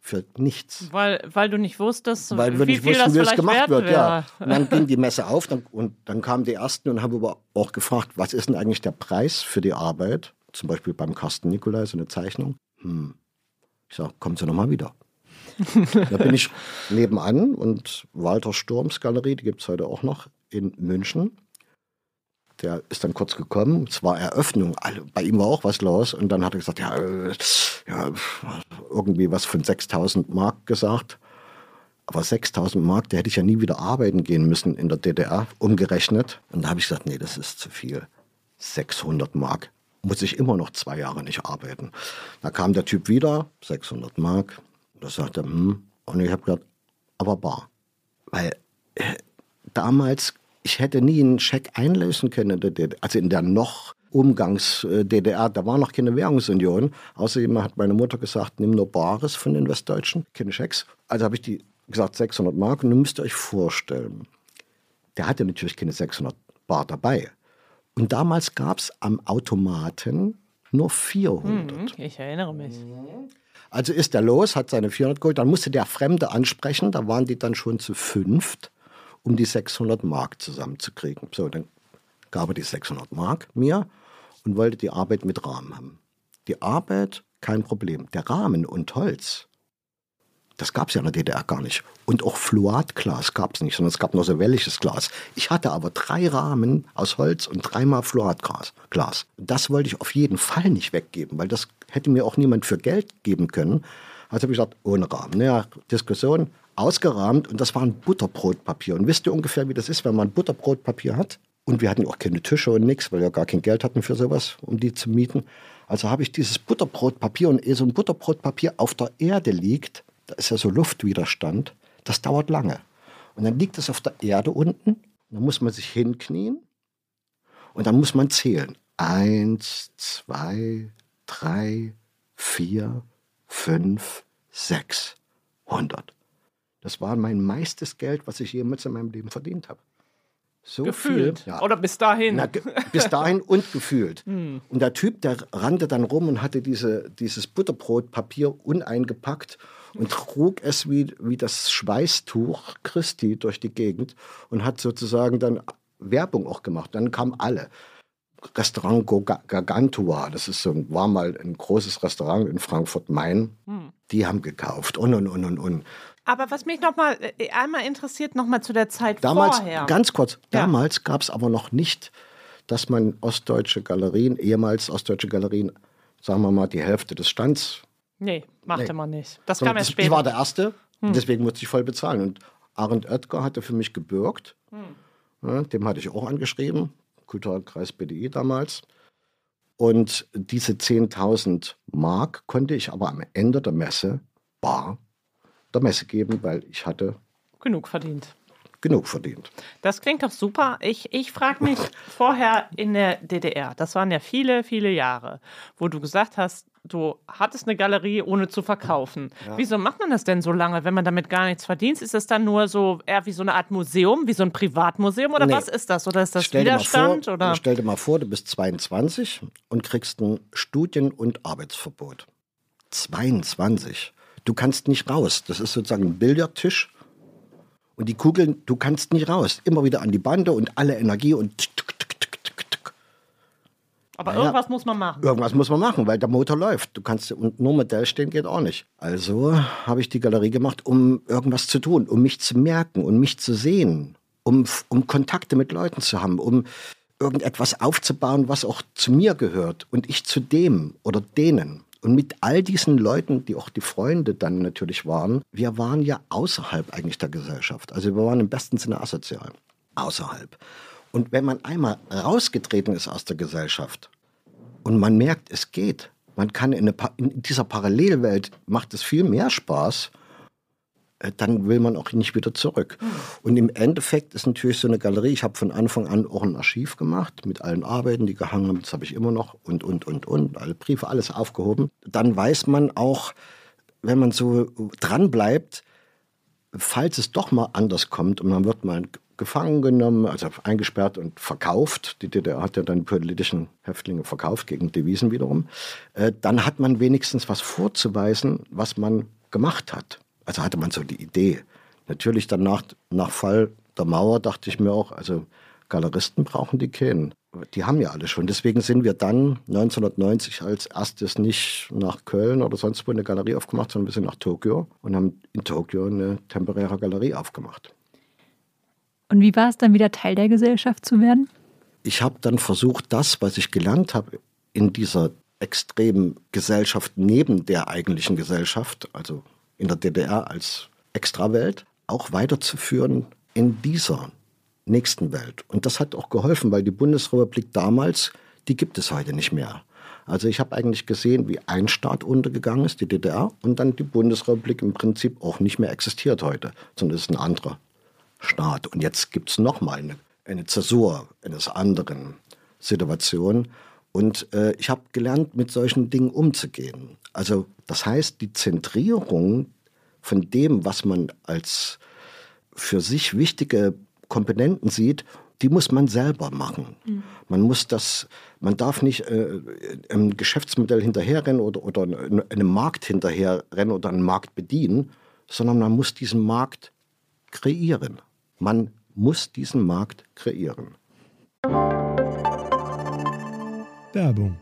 Für nichts Weil, weil du nicht wusstest, weil wir wie nicht viel wussten, das wie es gemacht wird. wäre. Ja. Und dann ging die Messe auf dann, und dann kamen die Ersten und haben aber auch gefragt, was ist denn eigentlich der Preis für die Arbeit? Zum Beispiel beim Carsten Nikolai, so eine Zeichnung. Hm. Ich sage, kommen Sie nochmal wieder. Da bin ich nebenan und Walter Sturms Galerie, die gibt es heute auch noch in München. Der ist dann kurz gekommen, es war Eröffnung, bei ihm war auch was los und dann hat er gesagt, ja, äh, ja irgendwie was von 6000 Mark gesagt. Aber 6000 Mark, da hätte ich ja nie wieder arbeiten gehen müssen in der DDR, umgerechnet. Und da habe ich gesagt, nee, das ist zu viel. 600 Mark. Muss ich immer noch zwei Jahre nicht arbeiten. Da kam der Typ wieder, 600 Mark. Da sagte er, hm. Und ich habe gesagt, aber bar. Weil äh, damals, ich hätte nie einen Scheck einlösen können, in der DDR, also in der noch Umgangs-DDR, da war noch keine Währungsunion. Außerdem hat meine Mutter gesagt, nimm nur Bares von den Westdeutschen, keine Schecks. Also habe ich die gesagt 600 Mark und nun müsst ihr euch vorstellen, der hatte natürlich keine 600 Bar dabei. Und damals gab es am Automaten nur 400. Hm, Ich erinnere mich. Also ist er los, hat seine 400 geholt, dann musste der Fremde ansprechen, da waren die dann schon zu fünft, um die 600 Mark zusammenzukriegen. So, dann gab er die 600 Mark mir und wollte die Arbeit mit Rahmen haben. Die Arbeit, kein Problem. Der Rahmen und Holz, das gab es ja in der DDR gar nicht. Und auch Fluatglas gab es nicht, sondern es gab nur so welliges Glas. Ich hatte aber drei Rahmen aus Holz und dreimal Fluatglas. Glas. Das wollte ich auf jeden Fall nicht weggeben, weil das hätte mir auch niemand für Geld geben können. Also habe ich gesagt, ohne Rahmen. Naja, Diskussion, ausgerahmt und das war ein Butterbrotpapier. Und wisst ihr ungefähr, wie das ist, wenn man Butterbrotpapier hat? Und wir hatten auch keine Tische und nichts, weil wir gar kein Geld hatten für sowas, um die zu mieten. Also habe ich dieses Butterbrotpapier und ehe so ein Butterbrotpapier auf der Erde liegt, da ist ja so Luftwiderstand, das dauert lange. Und dann liegt es auf der Erde unten, dann muss man sich hinknien und dann muss man zählen. Eins, zwei, drei, vier, fünf, sechs, hundert. Das war mein meistes Geld, was ich jemals in meinem Leben verdient habe. So Gefühlt. Viel, ja. Oder bis dahin. Na, ge- bis dahin und gefühlt. Und der Typ, der rannte dann rum und hatte diese, dieses Butterbrotpapier uneingepackt und trug es wie, wie das Schweißtuch Christi durch die Gegend und hat sozusagen dann Werbung auch gemacht. Dann kamen alle. Restaurant Gargantua, das ist so ein, war mal ein großes Restaurant in Frankfurt-Main. Die haben gekauft und und und und und. Aber was mich noch mal äh, einmal interessiert, noch mal zu der Zeit Damals, vorher. ganz kurz, Ja. damals gab es aber noch nicht, dass man ostdeutsche Galerien, ehemals ostdeutsche Galerien, sagen wir mal, die Hälfte des Stands. Nee, machte Nee. man nicht. Das sondern kam erst später. Hm. ich war der Erste, und deswegen musste ich voll bezahlen. Und Arend Oetker hatte für mich gebürgt. Hm. Ja, dem hatte ich auch angeschrieben, Kulturkreis BDI damals. Und diese 10.000 Mark konnte ich aber am Ende der Messe bar der Messe geben, weil ich hatte Genug verdient. genug verdient. Das klingt doch super. Ich, ich frage mich vorher in der DDR, das waren ja viele, viele Jahre, wo du gesagt hast, du hattest eine Galerie ohne zu verkaufen. Wieso macht man das denn so lange, wenn man damit gar nichts verdient? Ist das dann nur so eher wie so eine Art Museum, wie so ein Privatmuseum oder Nee. was ist das? Oder ist das Stell dir, mal Widerstand? vor, oder? stell dir mal vor, du bist 22 und kriegst ein Studien- und Arbeitsverbot. 22. Du kannst nicht raus. Das ist sozusagen ein Billardtisch. Und die Kugeln, du kannst nicht raus. Immer wieder an die Bande und alle Energie und tick, tick, Aber Naja. irgendwas muss man machen. Irgendwas muss man machen, weil der Motor läuft. Du kannst und nur Modell stehen geht auch nicht. Also habe ich die Galerie gemacht, um irgendwas zu tun, um mich zu merken und mich zu sehen, um, um Kontakte mit Leuten zu haben, um irgendetwas aufzubauen, was auch zu mir gehört und ich zu dem oder denen. Und mit all diesen Leuten, die auch die Freunde dann natürlich waren, wir waren ja außerhalb eigentlich der Gesellschaft. Also wir waren im besten Sinne asozial. Außerhalb. Und wenn man einmal rausgetreten ist aus der Gesellschaft, und man merkt, es geht. Man kann in, Pa- in dieser Parallelwelt macht es viel mehr Spaß. äh, Dann will man auch nicht wieder zurück. Und im Endeffekt ist natürlich so eine Galerie. Ich habe von Anfang an auch ein Archiv gemacht mit allen Arbeiten, die gehangen haben. Das habe ich immer noch und und und und alle Briefe, alles aufgehoben. Dann weiß man auch, wenn man so dran bleibt, falls es doch mal anders kommt und man wird mal gefangen genommen, also eingesperrt und verkauft, die DDR hat ja dann politischen Häftlinge verkauft gegen Devisen wiederum, äh, dann hat man wenigstens was vorzuweisen, was man gemacht hat. Also hatte man so die Idee. Natürlich dann nach, nach Fall der Mauer dachte ich mir auch, also Galeristen brauchen die keinen. Die haben ja alle schon. Deswegen sind wir dann 1990 als erstes nicht nach Köln oder sonst wo eine Galerie aufgemacht, sondern wir sind nach Tokio und haben in Tokio eine temporäre Galerie aufgemacht. Und wie war es dann wieder Teil der Gesellschaft zu werden? Ich habe dann versucht, das, was ich gelernt habe in dieser extremen Gesellschaft neben der eigentlichen Gesellschaft, also in der DDR als Extrawelt, auch weiterzuführen in dieser nächsten Welt. Und das hat auch geholfen, weil die Bundesrepublik damals, die gibt es heute nicht mehr. Also ich habe eigentlich gesehen, wie ein Staat untergegangen ist, die DDR, und dann die Bundesrepublik im Prinzip auch nicht mehr existiert heute, sondern es ist ein anderer Staat. Und jetzt gibt es nochmal eine, eine Zäsur eines anderen Situation. Und äh, ich habe gelernt, mit solchen Dingen umzugehen. Also das heißt, die Zentrierung von dem, was man als für sich wichtige Komponenten sieht, die muss man selber machen. Man muss das, man darf nicht äh, einem Geschäftsmodell hinterherrennen oder, oder einem Markt hinterherrennen oder einen Markt bedienen, sondern man muss diesen Markt kreieren. Man muss diesen Markt kreieren. Werbung.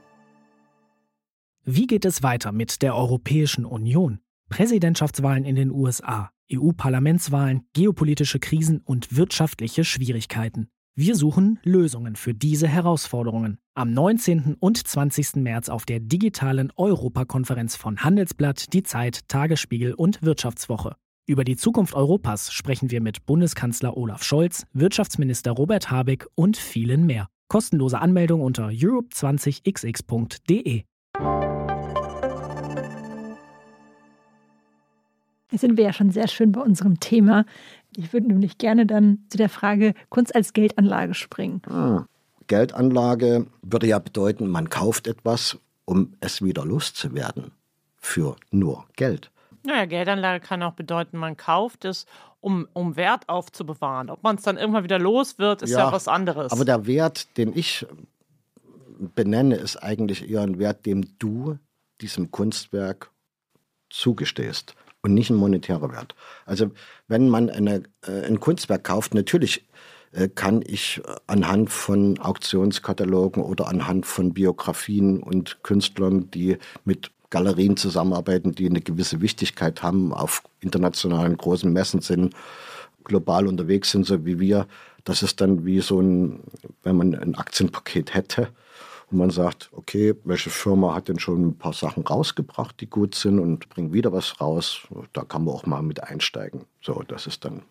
Wie geht es weiter mit der Europäischen Union? Präsidentschaftswahlen in den USA, EU-Parlamentswahlen, geopolitische Krisen und wirtschaftliche Schwierigkeiten. Wir suchen Lösungen für diese Herausforderungen. Am 19. und 20. März auf der digitalen Europakonferenz von Handelsblatt, Die Zeit, Tagesspiegel und Wirtschaftswoche. Über die Zukunft Europas sprechen wir mit Bundeskanzler Olaf Scholz, Wirtschaftsminister Robert Habeck und vielen mehr. Kostenlose Anmeldung unter europe20xx.de. Jetzt sind wir ja schon sehr schön bei unserem Thema. Ich würde nämlich gerne dann zu der Frage Kunst als Geldanlage springen. Ah, Geldanlage würde ja bedeuten, man kauft etwas, um es wieder loszuwerden. Für nur Geld. Naja, Geldanlage kann auch bedeuten, man kauft es, um, um Wert aufzubewahren. Ob man es dann irgendwann wieder los wird, ist ja, ja was anderes. Aber der Wert, den ich benenne, ist eigentlich eher ein Wert, dem du diesem Kunstwerk zugestehst und nicht ein monetärer Wert. Also wenn man eine, äh, ein Kunstwerk kauft, natürlich äh, kann ich anhand von Auktionskatalogen oder anhand von Biografien und Künstlern, die mit Galerien zusammenarbeiten, die eine gewisse Wichtigkeit haben, auf internationalen großen Messen sind, global unterwegs sind, so wie wir. Das ist dann wie so ein, wenn man ein Aktienpaket hätte und man sagt, okay, welche Firma hat denn schon ein paar Sachen rausgebracht, die gut sind und bringt wieder was raus, da kann man auch mal mit einsteigen. So, das ist dann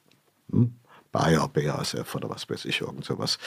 hm, Bayer, BASF oder was weiß ich, irgend sowas.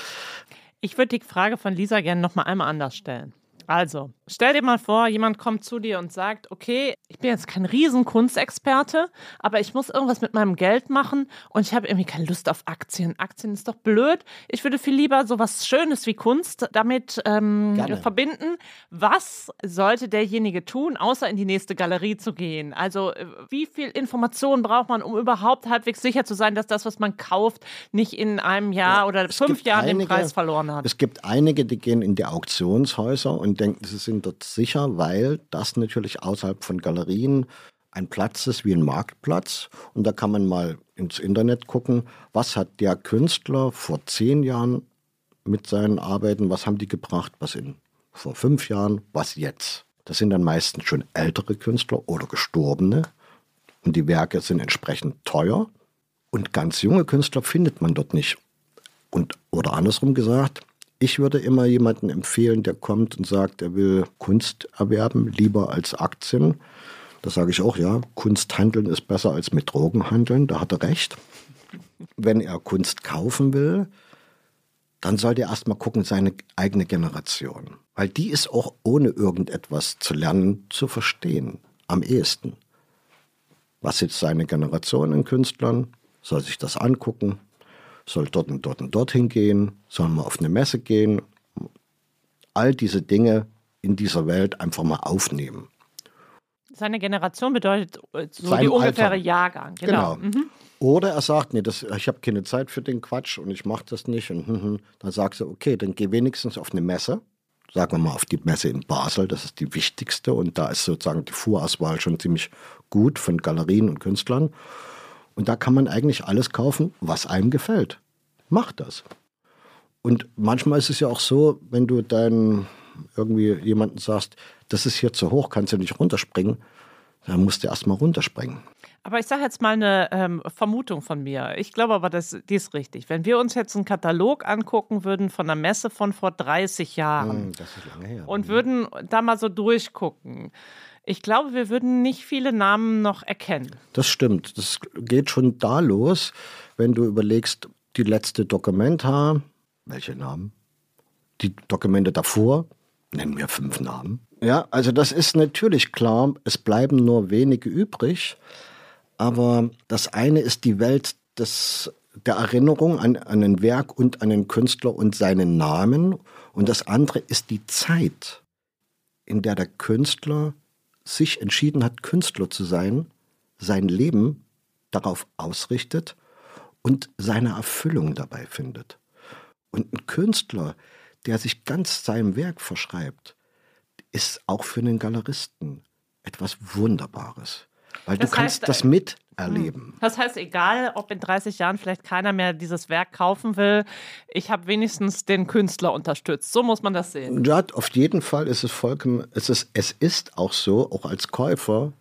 Ich würde die Frage von Lisa gerne noch mal einmal anders stellen. Also, stell dir mal vor, jemand kommt zu dir und sagt, okay, ich bin jetzt kein Riesenkunstexperte, aber ich muss irgendwas mit meinem Geld machen und ich habe irgendwie keine Lust auf Aktien. Aktien ist doch blöd. Ich würde viel lieber so was Schönes wie Kunst damit ähm, verbinden. Was sollte derjenige tun, außer in die nächste Galerie zu gehen? Also, äh, wie viel Information braucht man, um überhaupt halbwegs sicher zu sein, dass das, was man kauft, nicht in einem Jahr ja, oder fünf Jahren einige, den Preis verloren hat? Es gibt einige, die gehen in die Auktionshäuser und denken, sie sind dort sicher, weil das natürlich außerhalb von Galerien ein Platz ist wie ein Marktplatz. Und da kann man mal ins Internet gucken, was hat der Künstler vor zehn Jahren mit seinen Arbeiten, was haben die gebracht, was in vor fünf Jahren, was jetzt. Das sind dann meistens schon ältere Künstler oder gestorbene. Und die Werke sind entsprechend teuer. Und ganz junge Künstler findet man dort nicht. Und, oder andersrum gesagt, ich würde immer jemanden empfehlen, der kommt und sagt, er will Kunst erwerben, lieber als Aktien. Da sage ich auch, ja, Kunst handeln ist besser als mit Drogen handeln, da hat er recht. Wenn er Kunst kaufen will, dann sollte er erstmal gucken, seine eigene Generation. Weil die ist auch ohne irgendetwas zu lernen, zu verstehen. Am ehesten. Was ist seine Generation in Künstlern? Soll sich das angucken, soll dort und dort und dorthin gehen, soll man auf eine Messe gehen. All diese Dinge in dieser Welt einfach mal aufnehmen. Seine Generation bedeutet so Sein die ungefähre Alter. Jahrgang. Genau. genau. Mhm. Oder er sagt, nee, das, ich habe keine Zeit für den Quatsch und ich mache das nicht. Und, hm, hm. Dann sagst du, okay, dann geh wenigstens auf eine Messe. Sagen wir mal auf die Messe in Basel, das ist die wichtigste. Und da ist sozusagen die Vorauswahl schon ziemlich gut von Galerien und Künstlern. Und da kann man eigentlich alles kaufen, was einem gefällt. Macht das. Und manchmal ist es ja auch so, wenn du dann irgendwie jemanden sagst, das ist hier zu hoch, kannst du nicht runterspringen, dann musst du erstmal runterspringen. Aber ich sage jetzt mal eine ähm, Vermutung von mir. Ich glaube aber, das, die ist richtig. Wenn wir uns jetzt einen Katalog angucken würden von einer Messe von vor 30 Jahren hm, und würden da mal so durchgucken, ich glaube, wir würden nicht viele Namen noch erkennen. Das stimmt. Das geht schon da los, wenn du überlegst, die letzte Dokumenta, welche Namen? Die Dokumente davor, nennen wir fünf Namen. Ja, also das ist natürlich klar, es bleiben nur wenige übrig, aber das eine ist die Welt des, der Erinnerung an, an ein Werk und an einen Künstler und seinen Namen und das andere ist die Zeit, in der der Künstler sich entschieden hat, Künstler zu sein, sein Leben darauf ausrichtet und seine Erfüllung dabei findet. Und ein Künstler, der sich ganz seinem Werk verschreibt, ist auch für einen Galeristen etwas Wunderbares. Weil das du kannst heißt, das miterleben. Hm. Das heißt, egal, ob in 30 Jahren vielleicht keiner mehr dieses Werk kaufen will, ich habe wenigstens den Künstler unterstützt. So muss man das sehen. Ja, auf jeden Fall ist es vollkommen, es ist, es ist auch so, auch als Käufer,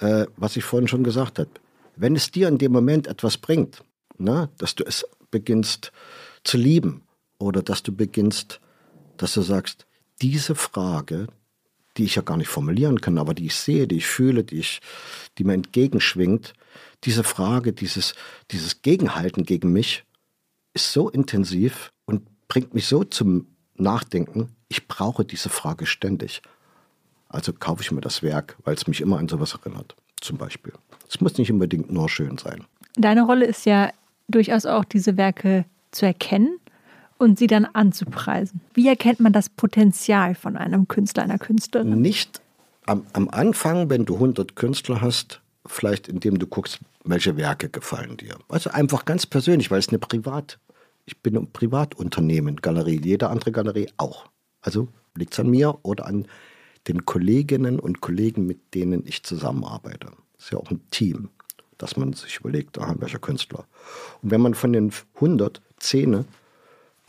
äh, was ich vorhin schon gesagt habe. Wenn es dir in dem Moment etwas bringt, ne, dass du es beginnst zu lieben oder dass du beginnst, dass du sagst, diese Frage, die ich ja gar nicht formulieren kann, aber die ich sehe, die ich fühle, die, ich, die mir entgegenschwingt, diese Frage, dieses, dieses Gegenhalten gegen mich ist so intensiv und bringt mich so zum Nachdenken, ich brauche diese Frage ständig. Also kaufe ich mir das Werk, weil es mich immer an sowas erinnert, zum Beispiel. Es muss nicht unbedingt nur schön sein. Deine Rolle ist ja durchaus auch, diese Werke zu erkennen und sie dann anzupreisen. Wie erkennt man das Potenzial von einem Künstler, einer Künstlerin? Nicht am, am Anfang, wenn du 100 Künstler hast, vielleicht indem du guckst, welche Werke gefallen dir. Also einfach ganz persönlich, weil es eine Privat, ich bin ein Privatunternehmen, Galerie, jede andere Galerie auch. Also liegt es an mir oder an den Kolleginnen und Kollegen, mit denen ich zusammenarbeite. Das ist ja auch ein Team, dass man sich überlegt, aha, welcher Künstler. Und wenn man von den 100 Szene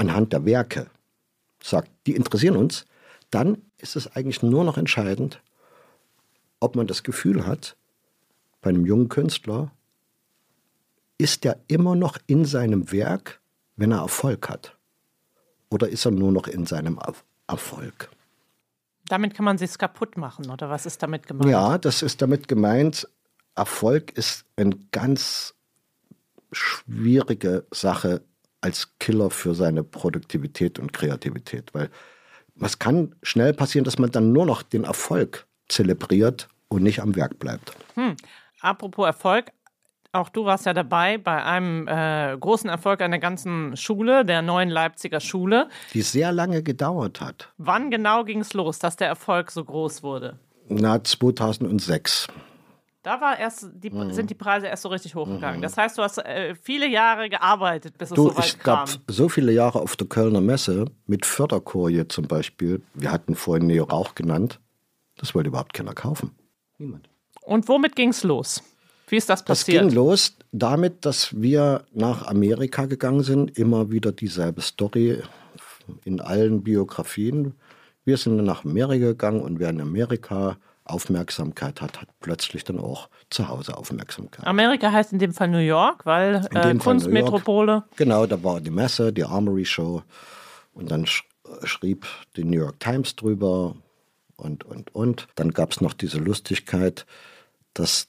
anhand der Werke sagt, die interessieren uns, dann ist es eigentlich nur noch entscheidend, ob man das Gefühl hat, bei einem jungen Künstler ist er immer noch in seinem Werk, wenn er Erfolg hat? Oder ist er nur noch in seinem Erfolg? Damit kann man sich kaputt machen, oder was ist damit gemeint? Ja, das ist damit gemeint, Erfolg ist eine ganz schwierige Sache als Killer für seine Produktivität und Kreativität, weil was kann schnell passieren, dass man dann nur noch den Erfolg zelebriert und nicht am Werk bleibt. Hm. Apropos Erfolg, auch du warst ja dabei bei einem äh, großen Erfolg einer ganzen Schule, der neuen Leipziger Schule. Die sehr lange gedauert hat. Wann genau ging es los, dass der Erfolg so groß wurde? Na, 2006. Da war erst die, mhm. sind die Preise erst so richtig hochgegangen. Mhm. Das heißt, du hast äh, viele Jahre gearbeitet, bis du, es so weit ich kam. Ich so viele Jahre auf der Kölner Messe mit Förderkorie zum Beispiel. Wir hatten vorhin Neo Rauch genannt. Das wollte überhaupt keiner kaufen. Niemand. Und womit ging es los? Wie ist das passiert? Das ging los damit, dass wir nach Amerika gegangen sind. Immer wieder dieselbe Story in allen Biografien. Wir sind nach Amerika gegangen und wer in Amerika Aufmerksamkeit hat, hat plötzlich dann auch zu Hause Aufmerksamkeit. Amerika heißt in dem Fall New York, weil äh, Kunstmetropole. Genau, da war die Messe, die Armory Show. Und dann sch schrieb die New York Times drüber und, und, und. Dann gab es noch diese Lustigkeit, dass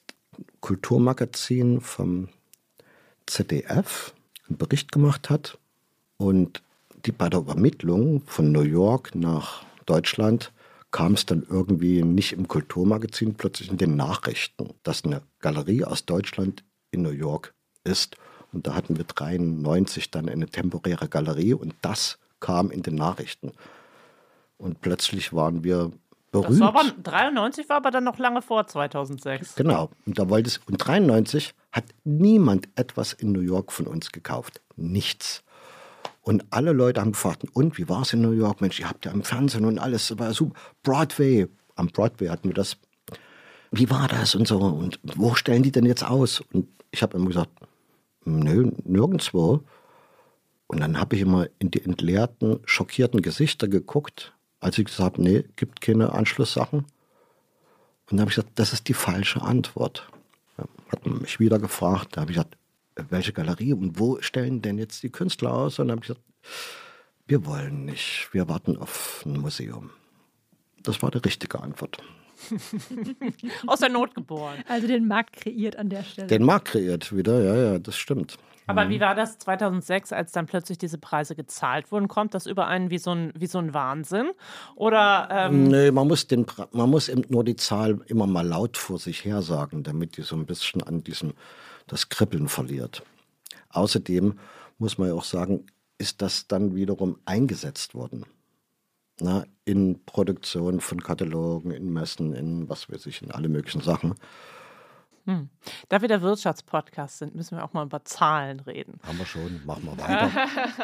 Kulturmagazin vom ZDF einen Bericht gemacht hat und die bei der Übermittlung von New York nach Deutschland kam es dann irgendwie nicht im Kulturmagazin, plötzlich in den Nachrichten, dass eine Galerie aus Deutschland in New York ist. Und da hatten wir 93 dann eine temporäre Galerie und das kam in den Nachrichten. Und plötzlich waren wir berühmt. Das war aber, 93 war aber dann noch lange vor 2006. Genau. Und da wollte es, und 93 hat niemand etwas in New York von uns gekauft. Nichts. Und alle Leute haben gefragt, und wie war es in New York? Mensch, ihr habt ja im Fernsehen und alles, war super. Broadway, am Broadway hatten wir das. Wie war das und so? Und wo stellen die denn jetzt aus? Und ich habe immer gesagt, nö, nirgendwo. Und dann habe ich immer in die entleerten, schockierten Gesichter geguckt als ich gesagt habe, nee, gibt keine Anschlusssachen. Und dann habe ich gesagt, das ist die falsche Antwort. Ja, hat man mich wieder gefragt, da habe ich gesagt, welche Galerie und wo stellen denn jetzt die Künstler aus? Und dann habe ich gesagt, wir wollen nicht, wir warten auf ein Museum. Das war die richtige Antwort. Aus der Not geboren. Also den Markt kreiert an der Stelle. Den Markt kreiert wieder, ja, ja, das stimmt. Aber wie mhm. war das 2006, als dann plötzlich diese Preise gezahlt wurden? Kommt das über einen wie so ein, wie so ein Wahnsinn? Oder, ähm nee, man muss, den, man muss eben nur die Zahl immer mal laut vor sich her sagen, damit die so ein bisschen an diesem, das Kribbeln verliert. Außerdem muss man ja auch sagen, ist das dann wiederum eingesetzt worden. Na, in Produktion von Katalogen, in Messen, in was weiß ich, in alle möglichen Sachen. Hm. Da wir der Wirtschaftspodcast sind, müssen wir auch mal über Zahlen reden. Haben wir schon, machen wir weiter.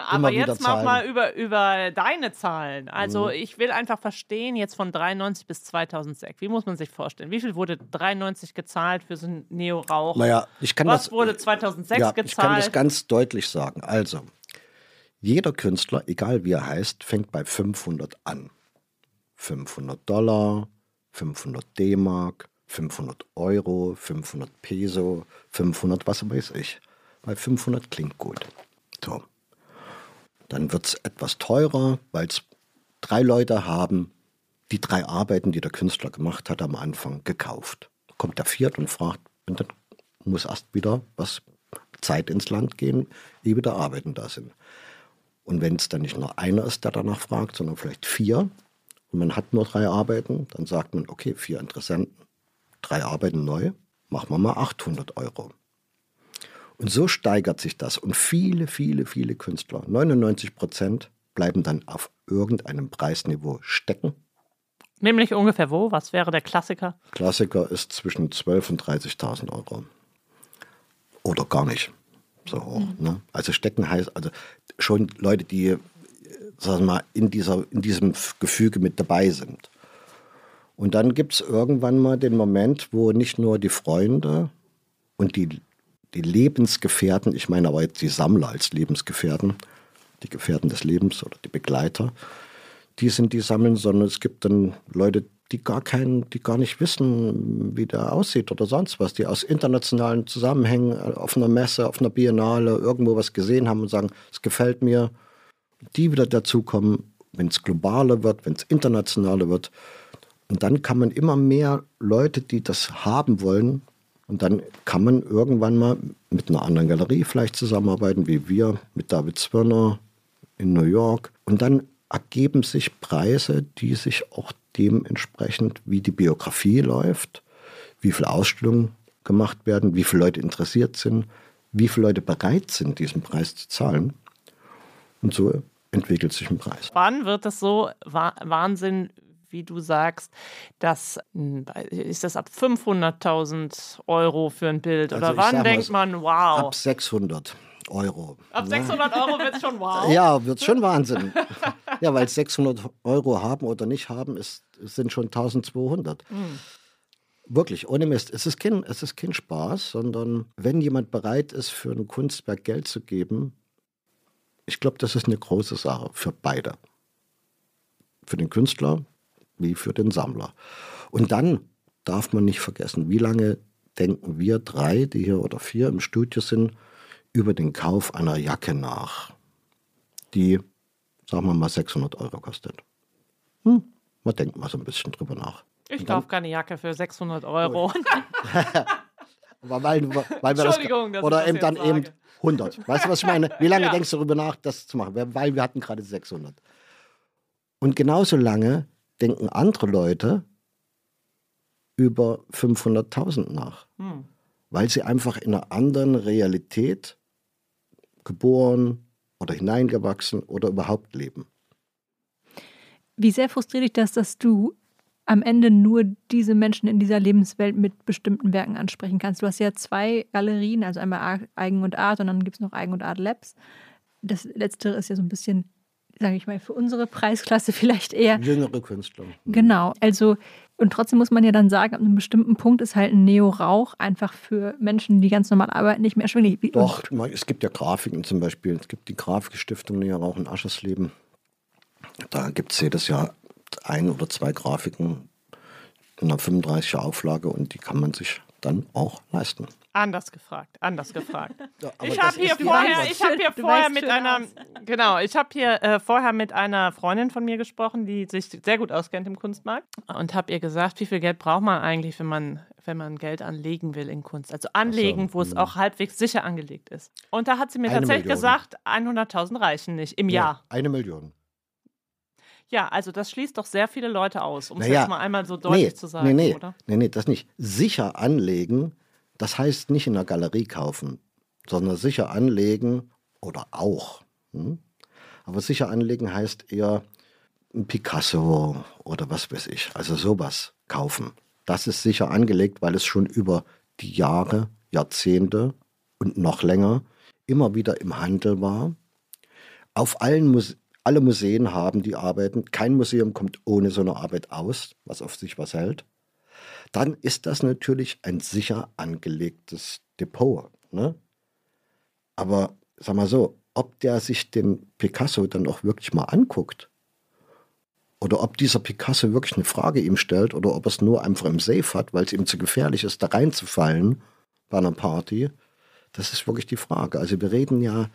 Aber jetzt mach mal über, über deine Zahlen. Also mhm. ich will einfach verstehen, jetzt von 93 bis 2006, wie muss man sich vorstellen? Wie viel wurde 93 gezahlt für so ein Neo-Rauch? Naja, ich kann Was das, wurde 2006 ja, gezahlt? Ich kann das ganz deutlich sagen. Also, jeder Künstler, egal wie er heißt, fängt bei 500 an. 500 Dollar, 500 D-Mark, 500 Euro, 500 Peso, 500 was weiß ich. Weil 500 klingt gut. So. Dann wird es etwas teurer, weil es drei Leute haben, die drei Arbeiten, die der Künstler gemacht hat, am Anfang gekauft. Kommt der Viert und fragt, und dann muss erst wieder was Zeit ins Land gehen, ehe wieder Arbeiten da sind. Und wenn es dann nicht nur einer ist, der danach fragt, sondern vielleicht vier, und man hat nur drei Arbeiten, dann sagt man, okay, vier Interessenten, drei Arbeiten neu, machen wir mal 800 Euro. Und so steigert sich das. Und viele, viele, viele Künstler, 99 Prozent, bleiben dann auf irgendeinem Preisniveau stecken. Nämlich ungefähr wo? Was wäre der Klassiker? Klassiker ist zwischen 12.000 und 30.000 Euro. Oder gar nicht so hoch. Mhm. Ne? Also stecken heißt, also schon Leute, die sagen wir mal, in, dieser, in diesem Gefüge mit dabei sind. Und dann gibt es irgendwann mal den Moment, wo nicht nur die Freunde und die, die Lebensgefährten, ich meine aber jetzt die Sammler als Lebensgefährten, die Gefährten des Lebens oder die Begleiter, die sind die sammeln, sondern es gibt dann Leute, die gar keinen, die gar nicht wissen, wie der aussieht oder sonst was, die aus internationalen Zusammenhängen auf einer Messe, auf einer Biennale irgendwo was gesehen haben und sagen, es gefällt mir, die wieder dazukommen, wenn es globaler wird, wenn es internationaler wird. Und dann kann man immer mehr Leute, die das haben wollen, und dann kann man irgendwann mal mit einer anderen Galerie vielleicht zusammenarbeiten, wie wir mit David Zwirner in New York. Und dann ergeben sich Preise, die sich auch dementsprechend, wie die Biografie läuft, wie viele Ausstellungen gemacht werden, wie viele Leute interessiert sind, wie viele Leute bereit sind, diesen Preis zu zahlen. Und so entwickelt sich ein Preis. Wann wird das so Wahnsinn, wie du sagst, dass hm, ist das ab 500.000 Euro für ein Bild? Also Oder wann denkt man, wow? Ab 600. Euro. Ab 600 ne? Euro wird es schon wow. Ja, wird schon Wahnsinn. ja, weil 600 Euro haben oder nicht haben, ist, sind schon 1200. Mhm. Wirklich, ohne Mist. Es ist, kein, es ist kein Spaß, sondern wenn jemand bereit ist, für ein Kunstwerk Geld zu geben, ich glaube, das ist eine große Sache für beide. Für den Künstler wie für den Sammler. Und dann darf man nicht vergessen, wie lange denken wir drei, die hier oder vier im Studio sind, über den Kauf einer Jacke nach, die, sagen wir mal, 600 Euro kostet. Hm, man denkt mal so ein bisschen drüber nach. Ich kaufe keine Jacke für 600 Euro. Aber weil, weil wir das, oder eben dann sage. eben 100. Weißt du, was ich meine? Wie lange ja. denkst du darüber nach, das zu machen? Weil wir hatten gerade 600. Und genauso lange denken andere Leute über 500.000 nach. Hm. Weil sie einfach in einer anderen Realität geboren oder hineingewachsen oder überhaupt leben. Wie sehr frustriert dich das, dass du am Ende nur diese Menschen in dieser Lebenswelt mit bestimmten Werken ansprechen kannst. Du hast ja zwei Galerien, also einmal Eigen und Art und dann gibt es noch Eigen und Art Labs. Das letztere ist ja so ein bisschen, sage ich mal, für unsere Preisklasse vielleicht eher. Jüngere Künstler. Genau, also und trotzdem muss man ja dann sagen, ab einem bestimmten Punkt ist halt ein Neo-Rauch einfach für Menschen, die ganz normal arbeiten, nicht mehr erschwinglich. Doch, es gibt ja Grafiken zum Beispiel. Es gibt die Grafikstiftung Neo-Rauch in Aschersleben. Da gibt es jedes Jahr ein oder zwei Grafiken in einer 35er Auflage und die kann man sich dann auch leisten. Anders gefragt, anders gefragt. Ja, ich habe hier vorher, ich habe hier vorher mit einer, aus. genau, ich habe hier äh, vorher mit einer Freundin von mir gesprochen, die sich sehr gut auskennt im Kunstmarkt und habe ihr gesagt, wie viel Geld braucht man eigentlich, wenn man, wenn man Geld anlegen will in Kunst? Also anlegen, so, wo es hm. auch halbwegs sicher angelegt ist. Und da hat sie mir tatsächlich Million. gesagt, 100.000 reichen nicht im ja, Jahr. Eine Million. Ja, also das schließt doch sehr viele Leute aus, um es naja, jetzt mal einmal so deutlich nee, zu sagen, nee, nee, oder? Nee, nee, das nicht. Sicher anlegen, das heißt nicht in der Galerie kaufen, sondern sicher anlegen oder auch. Hm? Aber sicher anlegen heißt eher ein Picasso oder was weiß ich, also sowas kaufen. Das ist sicher angelegt, weil es schon über die Jahre, Jahrzehnte und noch länger immer wieder im Handel war. Auf allen Muse alle Museen haben die Arbeiten. Kein Museum kommt ohne so eine Arbeit aus, was auf sich was hält. Dann ist das natürlich ein sicher angelegtes Depot. Ne? Aber sag mal so, ob der sich den Picasso dann auch wirklich mal anguckt oder ob dieser Picasso wirklich eine Frage ihm stellt oder ob er es nur einfach im Safe hat, weil es ihm zu gefährlich ist, da reinzufallen bei einer Party, das ist wirklich die Frage. Also wir reden ja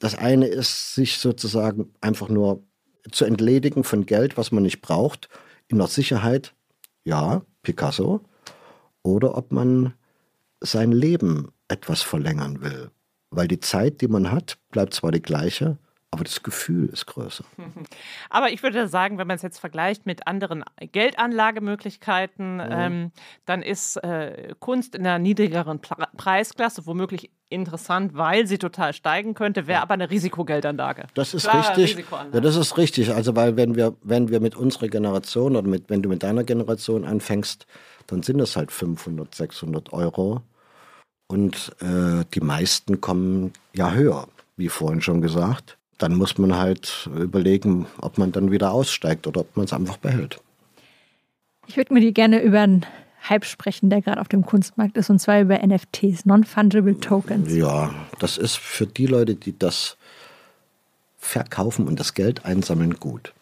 das eine ist, sich sozusagen einfach nur zu entledigen von Geld, was man nicht braucht, in der Sicherheit, ja, Picasso, oder ob man sein Leben etwas verlängern will. Weil die Zeit, die man hat, bleibt zwar die gleiche, aber das Gefühl ist größer. Aber ich würde sagen, wenn man es jetzt vergleicht mit anderen Geldanlagemöglichkeiten, ja. ähm, dann ist äh, Kunst in einer niedrigeren Pre Preisklasse womöglich interessant, weil sie total steigen könnte, wäre ja. aber eine Risikogeldanlage. Das ist Klare richtig. Ja, das ist richtig. Also weil wenn wir, wenn wir mit unserer Generation oder mit, wenn du mit deiner Generation anfängst, dann sind es halt 500, 600 Euro. Und äh, die meisten kommen ja höher, wie vorhin schon gesagt dann muss man halt überlegen, ob man dann wieder aussteigt oder ob man es einfach behält. Ich würde mir die gerne über einen Hype sprechen, der gerade auf dem Kunstmarkt ist, und zwar über NFTs, Non-Fungible Tokens. Ja, das ist für die Leute, die das verkaufen und das Geld einsammeln, gut.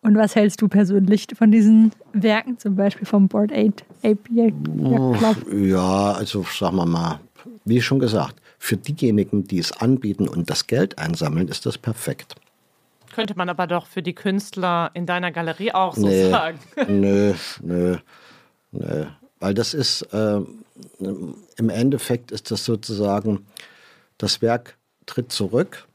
Und was hältst du persönlich von diesen Werken, zum Beispiel vom Board Ape? Ape ja, also sagen wir mal, wie schon gesagt, für diejenigen, die es anbieten und das Geld einsammeln, ist das perfekt. Könnte man aber doch für die Künstler in deiner Galerie auch so nee, sagen. Nö, nö, nö. Weil das ist, äh, im Endeffekt ist das sozusagen, das Werk tritt zurück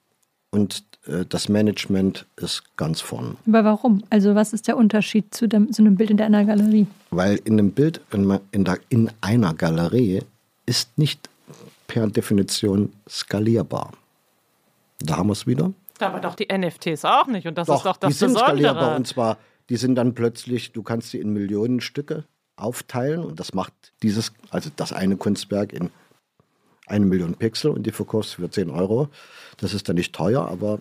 und äh, das Management ist ganz vorn. Aber warum? Also was ist der Unterschied zu, dem, zu einem Bild in deiner Galerie? Weil in einem Bild in, in, der, in einer Galerie ist nicht per Definition skalierbar. Da haben wir es wieder. Aber doch die NFTs auch nicht. Und das doch, ist doch das die sind Besondere. skalierbar. Und zwar, die sind dann plötzlich, du kannst sie in Millionen Stücke aufteilen. Und das macht dieses, also das eine Kunstwerk in eine Million Pixel und die verkaufst für 10 Euro. Das ist dann nicht teuer, aber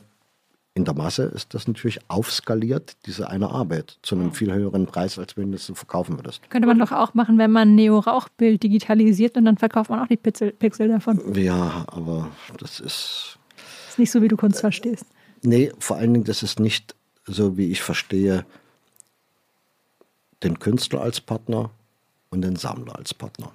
in der Masse ist das natürlich aufskaliert, diese eine Arbeit, zu einem viel höheren Preis, als wenn du es verkaufen würdest. Könnte man doch auch machen, wenn man ein Neo-Rauchbild digitalisiert und dann verkauft man auch die Pixel, Pixel davon. Ja, aber das ist. Das ist nicht so, wie du Kunst verstehst. Nee, vor allen Dingen, das ist nicht so, wie ich verstehe, den Künstler als Partner und den Sammler als Partner.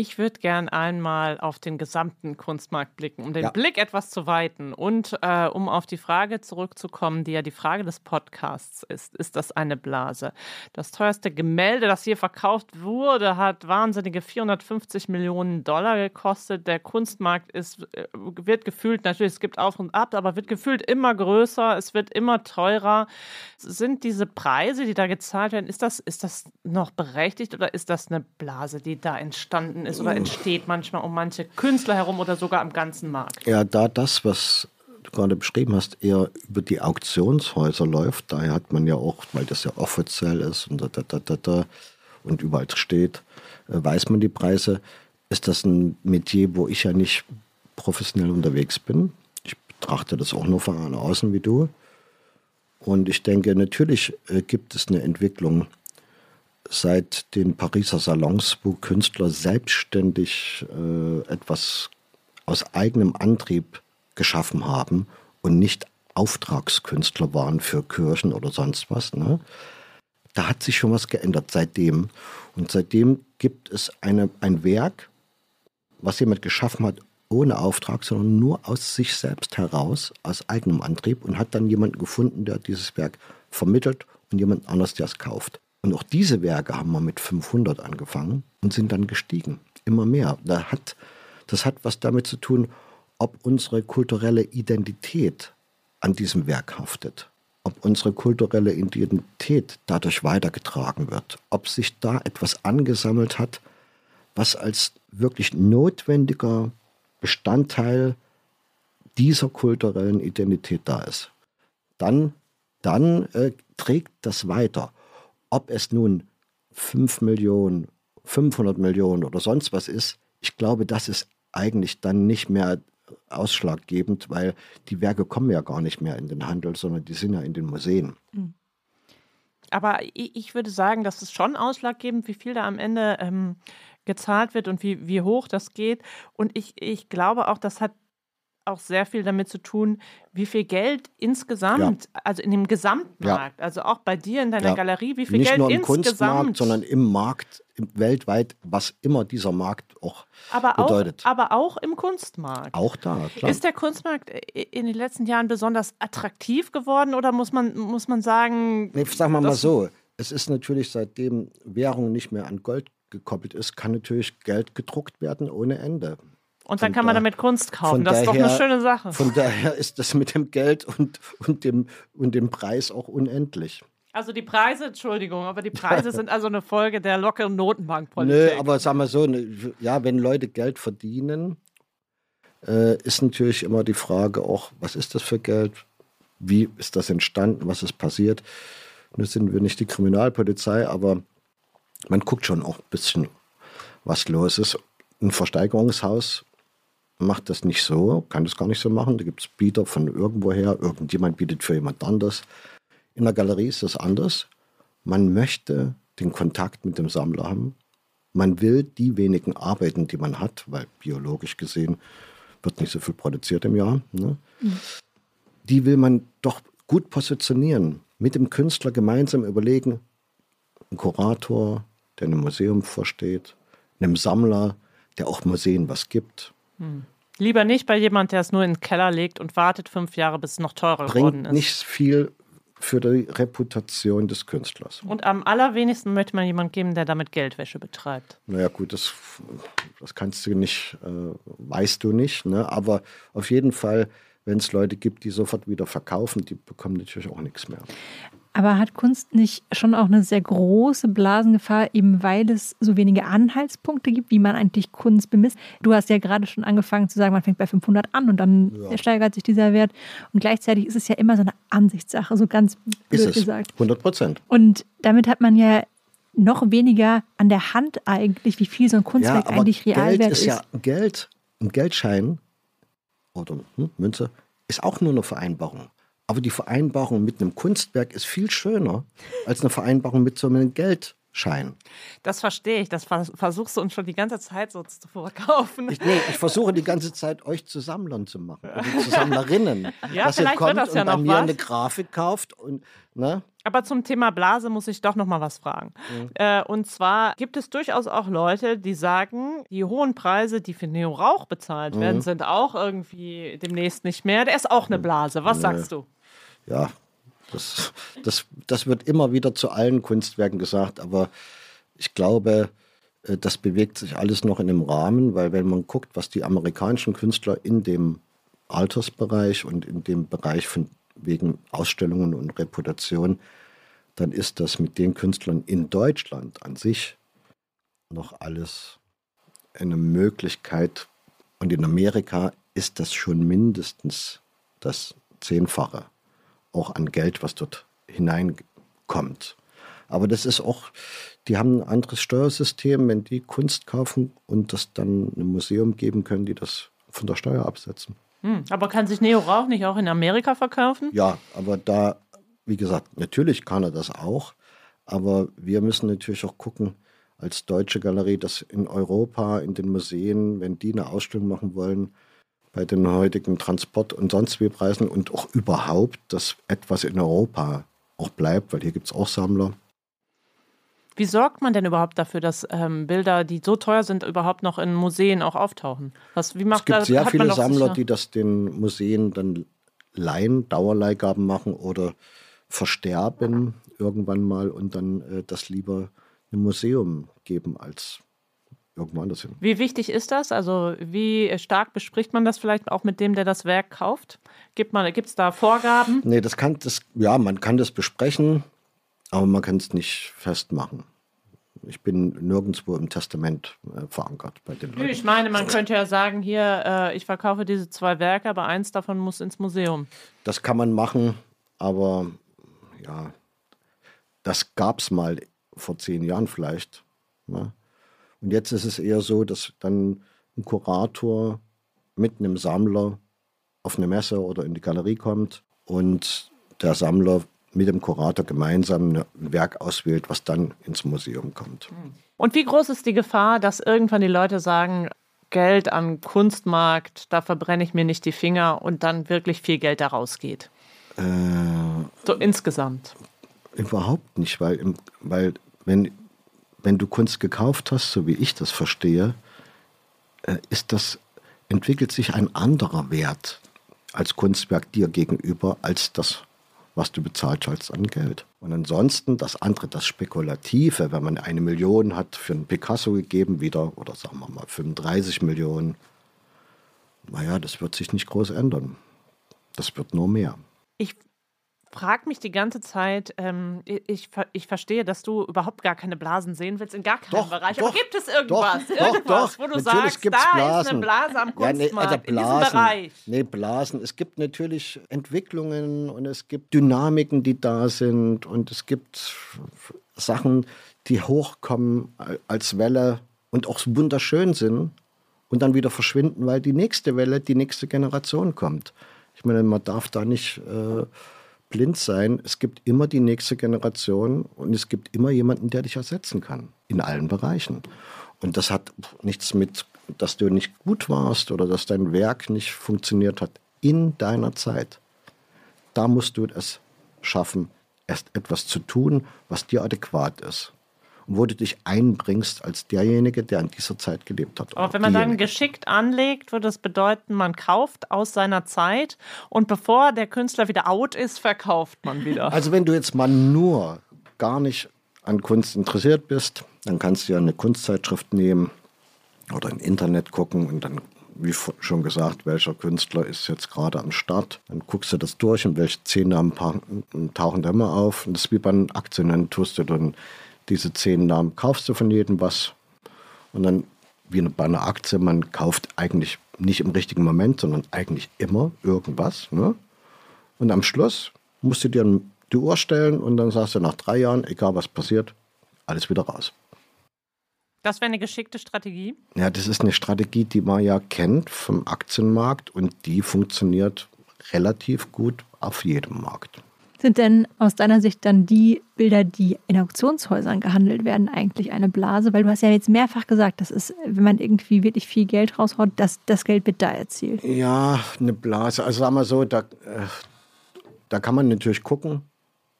Ich würde gern einmal auf den gesamten Kunstmarkt blicken, um den ja. Blick etwas zu weiten und äh, um auf die Frage zurückzukommen, die ja die Frage des Podcasts ist. Ist das eine Blase? Das teuerste Gemälde, das hier verkauft wurde, hat wahnsinnige 450 Millionen Dollar gekostet. Der Kunstmarkt ist, äh, wird gefühlt, natürlich, es gibt Auf und Ab, aber wird gefühlt immer größer, es wird immer teurer. Sind diese Preise, die da gezahlt werden, ist das, ist das noch berechtigt oder ist das eine Blase, die da entstanden ist? oder entsteht manchmal um manche Künstler herum oder sogar am ganzen Markt. Ja, da das, was du gerade beschrieben hast, eher über die Auktionshäuser läuft, daher hat man ja auch, weil das ja offiziell ist und, da, da, da, da, und überall steht, äh, weiß man die Preise, ist das ein Metier, wo ich ja nicht professionell unterwegs bin. Ich betrachte das auch nur von außen wie du. Und ich denke, natürlich äh, gibt es eine Entwicklung seit den Pariser Salons, wo Künstler selbstständig äh, etwas aus eigenem Antrieb geschaffen haben und nicht Auftragskünstler waren für Kirchen oder sonst was. Ne? Da hat sich schon was geändert seitdem. Und seitdem gibt es eine, ein Werk, was jemand geschaffen hat, ohne Auftrag, sondern nur aus sich selbst heraus, aus eigenem Antrieb und hat dann jemanden gefunden, der dieses Werk vermittelt und jemand anders, der es kauft. Und auch diese Werke haben wir mit 500 angefangen und sind dann gestiegen. Immer mehr. Da hat, das hat was damit zu tun, ob unsere kulturelle Identität an diesem Werk haftet. Ob unsere kulturelle Identität dadurch weitergetragen wird. Ob sich da etwas angesammelt hat, was als wirklich notwendiger Bestandteil dieser kulturellen Identität da ist. Dann, dann äh, trägt das weiter. Ob es nun 5 Millionen, 500 Millionen oder sonst was ist, ich glaube, das ist eigentlich dann nicht mehr ausschlaggebend, weil die Werke kommen ja gar nicht mehr in den Handel, sondern die sind ja in den Museen. Mhm. Aber ich würde sagen, das ist schon ausschlaggebend, wie viel da am Ende ähm, gezahlt wird und wie, wie hoch das geht. Und ich, ich glaube auch, das hat auch sehr viel damit zu tun, wie viel Geld insgesamt, also in dem Gesamtmarkt, also auch bei dir in deiner Ja. Galerie, wie viel Nicht Geld nur im insgesamt, Kunstmarkt, sondern im Markt, im, weltweit, was immer dieser Markt auch aber, auch, bedeutet. aber auch im Kunstmarkt. Auch da, klar. Ist der Kunstmarkt in den letzten Jahren besonders attraktiv geworden oder muss man, muss man sagen, Nee, sagen wir mal so, es ist natürlich, seitdem Währung nicht mehr an Gold gekoppelt ist, kann natürlich Geld gedruckt werden ohne Ende. Und dann von kann man da- damit Kunst kaufen? Das ist doch eine daher- schöne Sache. Von daher ist das mit dem Geld und, und, dem, und dem Preis auch unendlich. Also die Preise, Entschuldigung, aber die Preise sind also eine Folge der lockeren Nö, Notenbankpolitik. aber sagen wir so, ne, ja, wenn Leute Geld verdienen, äh, ist natürlich immer die Frage auch, was ist das für Geld? Wie ist das entstanden? Was ist passiert? Nun sind wir nicht die Kriminalpolizei, aber man guckt schon auch ein bisschen, was los ist. Ein Versteigerungshaus macht das nicht so, kann das gar nicht so machen. Da gibt es Bieter von irgendwoher, irgendjemand bietet für jemand anders. In der Galerie ist das anders. Man möchte den Kontakt mit dem Sammler haben. Man will die wenigen Arbeiten, die man hat, weil biologisch gesehen wird nicht so viel produziert im Jahr, ne? die will man doch gut positionieren. Mit dem Künstler gemeinsam überlegen, ein Kurator, der einem Museum vorsteht, einem Sammler, der auch Museen was gibt. Lieber nicht bei jemand, der es nur in den Keller legt und wartet fünf Jahre, bis es noch teurer geworden Bringt ist. nicht viel für die Reputation des Künstlers. Und am allerwenigsten möchte man jemand geben, der damit Geldwäsche betreibt. Naja, gut, das, das kannst du nicht, äh, weißt du nicht. Ne? Aber auf jeden Fall, wenn es Leute gibt, die sofort wieder verkaufen, die bekommen natürlich auch nichts mehr. Aber hat Kunst nicht schon auch eine sehr große Blasengefahr, eben weil es so wenige Anhaltspunkte gibt, wie man eigentlich Kunst bemisst? Du hast ja gerade schon angefangen zu sagen, man fängt bei 500 an und dann steigert sich dieser Wert. Und gleichzeitig ist es ja immer so eine Ansichtssache, so ganz blöd Ist es, gesagt. 100 Prozent. Und damit hat man ja noch weniger an der Hand eigentlich, wie viel so ein Kunstwerk eigentlich real Geld wert ist ja Geld, ein Geldschein oder hm, Münze ist auch nur eine Vereinbarung. Aber die Vereinbarung mit einem Kunstwerk ist viel schöner als eine Vereinbarung mit so einem Geldschein. Das verstehe ich. Das vers versuchst du uns schon die ganze Zeit so zu verkaufen. Ich, nee, ich versuche die ganze Zeit, euch zu Sammlern zu machen. Oder zu Sammlerinnen. Ja, dass ihr kommt das ja und bei noch mir was. eine Grafik kauft und ne? Aber zum Thema Blase muss ich doch noch mal was fragen. Äh, und zwar gibt es durchaus auch Leute, die sagen, die hohen Preise, die für Neo Rauch bezahlt werden, sind auch irgendwie demnächst nicht mehr. Der ist auch eine Blase. Was sagst du? Ja, das, das, das wird immer wieder zu allen Kunstwerken gesagt, aber ich glaube, äh, das bewegt sich alles noch in einem Rahmen, weil wenn man guckt, was die amerikanischen Künstler in dem Altersbereich und in dem Bereich von wegen Ausstellungen und Reputation, dann ist das mit den Künstlern in Deutschland an sich noch alles eine Möglichkeit. Und in Amerika ist das schon mindestens das Zehnfache auch an Geld, was dort hineinkommt. Aber das ist auch, die haben ein anderes Steuersystem, wenn die Kunst kaufen und das dann einem Museum geben können, die das von der Steuer absetzen. Hm, aber kann sich Neo Rauch nicht auch in Amerika verkaufen? Ja, aber da, wie gesagt, natürlich kann er das auch, aber wir müssen natürlich auch gucken, als deutsche Galerie, dass in Europa, in den Museen, wenn die eine Ausstellung machen wollen, bei den heutigen Transport- und sonst wie Preisen und auch überhaupt, dass etwas in Europa auch bleibt, weil hier gibt es auch Sammler. Wie sorgt man denn überhaupt dafür, dass ähm, Bilder, die so teuer sind, überhaupt noch in Museen auch auftauchen? Was, wie macht Es gibt da- sehr viele Sammler, sicher- die das den Museen dann leihen, Dauerleihgaben machen oder versterben irgendwann mal und dann äh, das lieber einem Museum geben als irgendwo anders hin. Wie wichtig ist das? Also wie stark bespricht man das vielleicht auch mit dem, der das Werk kauft? Gibt es da Vorgaben? Nee, das kann das, ja, man kann das besprechen, aber man kann es nicht festmachen. Ich bin nirgendwo im Testament äh, verankert bei den Leuten. Ich meine, man könnte ja sagen, hier, äh, ich verkaufe diese zwei Werke, aber eins davon muss ins Museum. Das kann man machen, aber ja, das gab es mal vor zehn Jahren vielleicht. Ne? Und jetzt ist es eher so, dass dann ein Kurator mit einem Sammler auf eine Messe oder in die Galerie kommt und der Sammler mit dem Kurator gemeinsam ein Werk auswählt, was dann ins Museum kommt. Und wie groß ist die Gefahr, dass irgendwann die Leute sagen, Geld am Kunstmarkt, da verbrenne ich mir nicht die Finger und dann wirklich viel Geld daraus geht? Äh, so insgesamt. Überhaupt nicht, weil, weil wenn, wenn du Kunst gekauft hast, so wie ich das verstehe, äh, ist das, entwickelt sich ein anderer Wert als Kunstwerk dir gegenüber, als das, was du bezahlt hast an Geld. Und ansonsten das andere, das Spekulative, wenn man eine Million hat für einen Picasso gegeben, wieder, oder sagen wir mal 35 Millionen, naja, das wird sich nicht groß ändern. Das wird nur mehr. Ich frage mich die ganze Zeit, ähm, ich, ich verstehe, dass du überhaupt gar keine Blasen sehen willst, in gar keinem doch, Bereich. Doch, Aber gibt es irgendwas, doch, irgendwas doch, wo du natürlich sagst, da Blasen. ist eine Blase am ja, nee, Kunstmarkt, also Blasen, in diesem Bereich? Nee, Blasen. Es gibt natürlich Entwicklungen und es gibt Dynamiken, die da sind und es gibt Sachen, die hochkommen als Welle und auch wunderschön sind und dann wieder verschwinden, weil die nächste Welle, die nächste Generation kommt. Ich meine, man darf da nicht... Äh, blind sein. Es gibt immer die nächste Generation und es gibt immer jemanden, der dich ersetzen kann. In allen Bereichen. Und das hat nichts mit, dass du nicht gut warst oder dass dein Werk nicht funktioniert hat. In deiner Zeit. Da musst du es schaffen, erst etwas zu tun, was dir adäquat ist wo du dich einbringst als derjenige, der in dieser Zeit gelebt hat. Aber wenn man diejenige. dann geschickt anlegt, würde es bedeuten, man kauft aus seiner Zeit und bevor der Künstler wieder out ist, verkauft man wieder. Also wenn du jetzt mal nur gar nicht an Kunst interessiert bist, dann kannst du ja eine Kunstzeitschrift nehmen oder im Internet gucken und dann wie schon gesagt, welcher Künstler ist jetzt gerade am Start. Dann guckst du das durch und welche zehn Namen tauchen da immer auf. Und das ist wie bei den Aktien, dann tust du dann diese zehn Namen kaufst du von jedem was. Und dann, wie bei einer Aktie, man kauft eigentlich nicht im richtigen Moment, sondern eigentlich immer irgendwas. Ne? Und am Schluss musst du dir die Uhr stellen und dann sagst du nach drei Jahren, egal was passiert, alles wieder raus. Das wäre eine geschickte Strategie? Ja, das ist eine Strategie, die man ja kennt vom Aktienmarkt und die funktioniert relativ gut auf jedem Markt. Sind denn aus deiner Sicht dann die Bilder, die in Auktionshäusern gehandelt werden, eigentlich eine Blase? Weil du hast ja jetzt mehrfach gesagt, das ist, wenn man irgendwie wirklich viel Geld raushaut, dass das Geld wird da erzielt. Ja, eine Blase. Also sagen wir so, da, äh, da kann man natürlich gucken.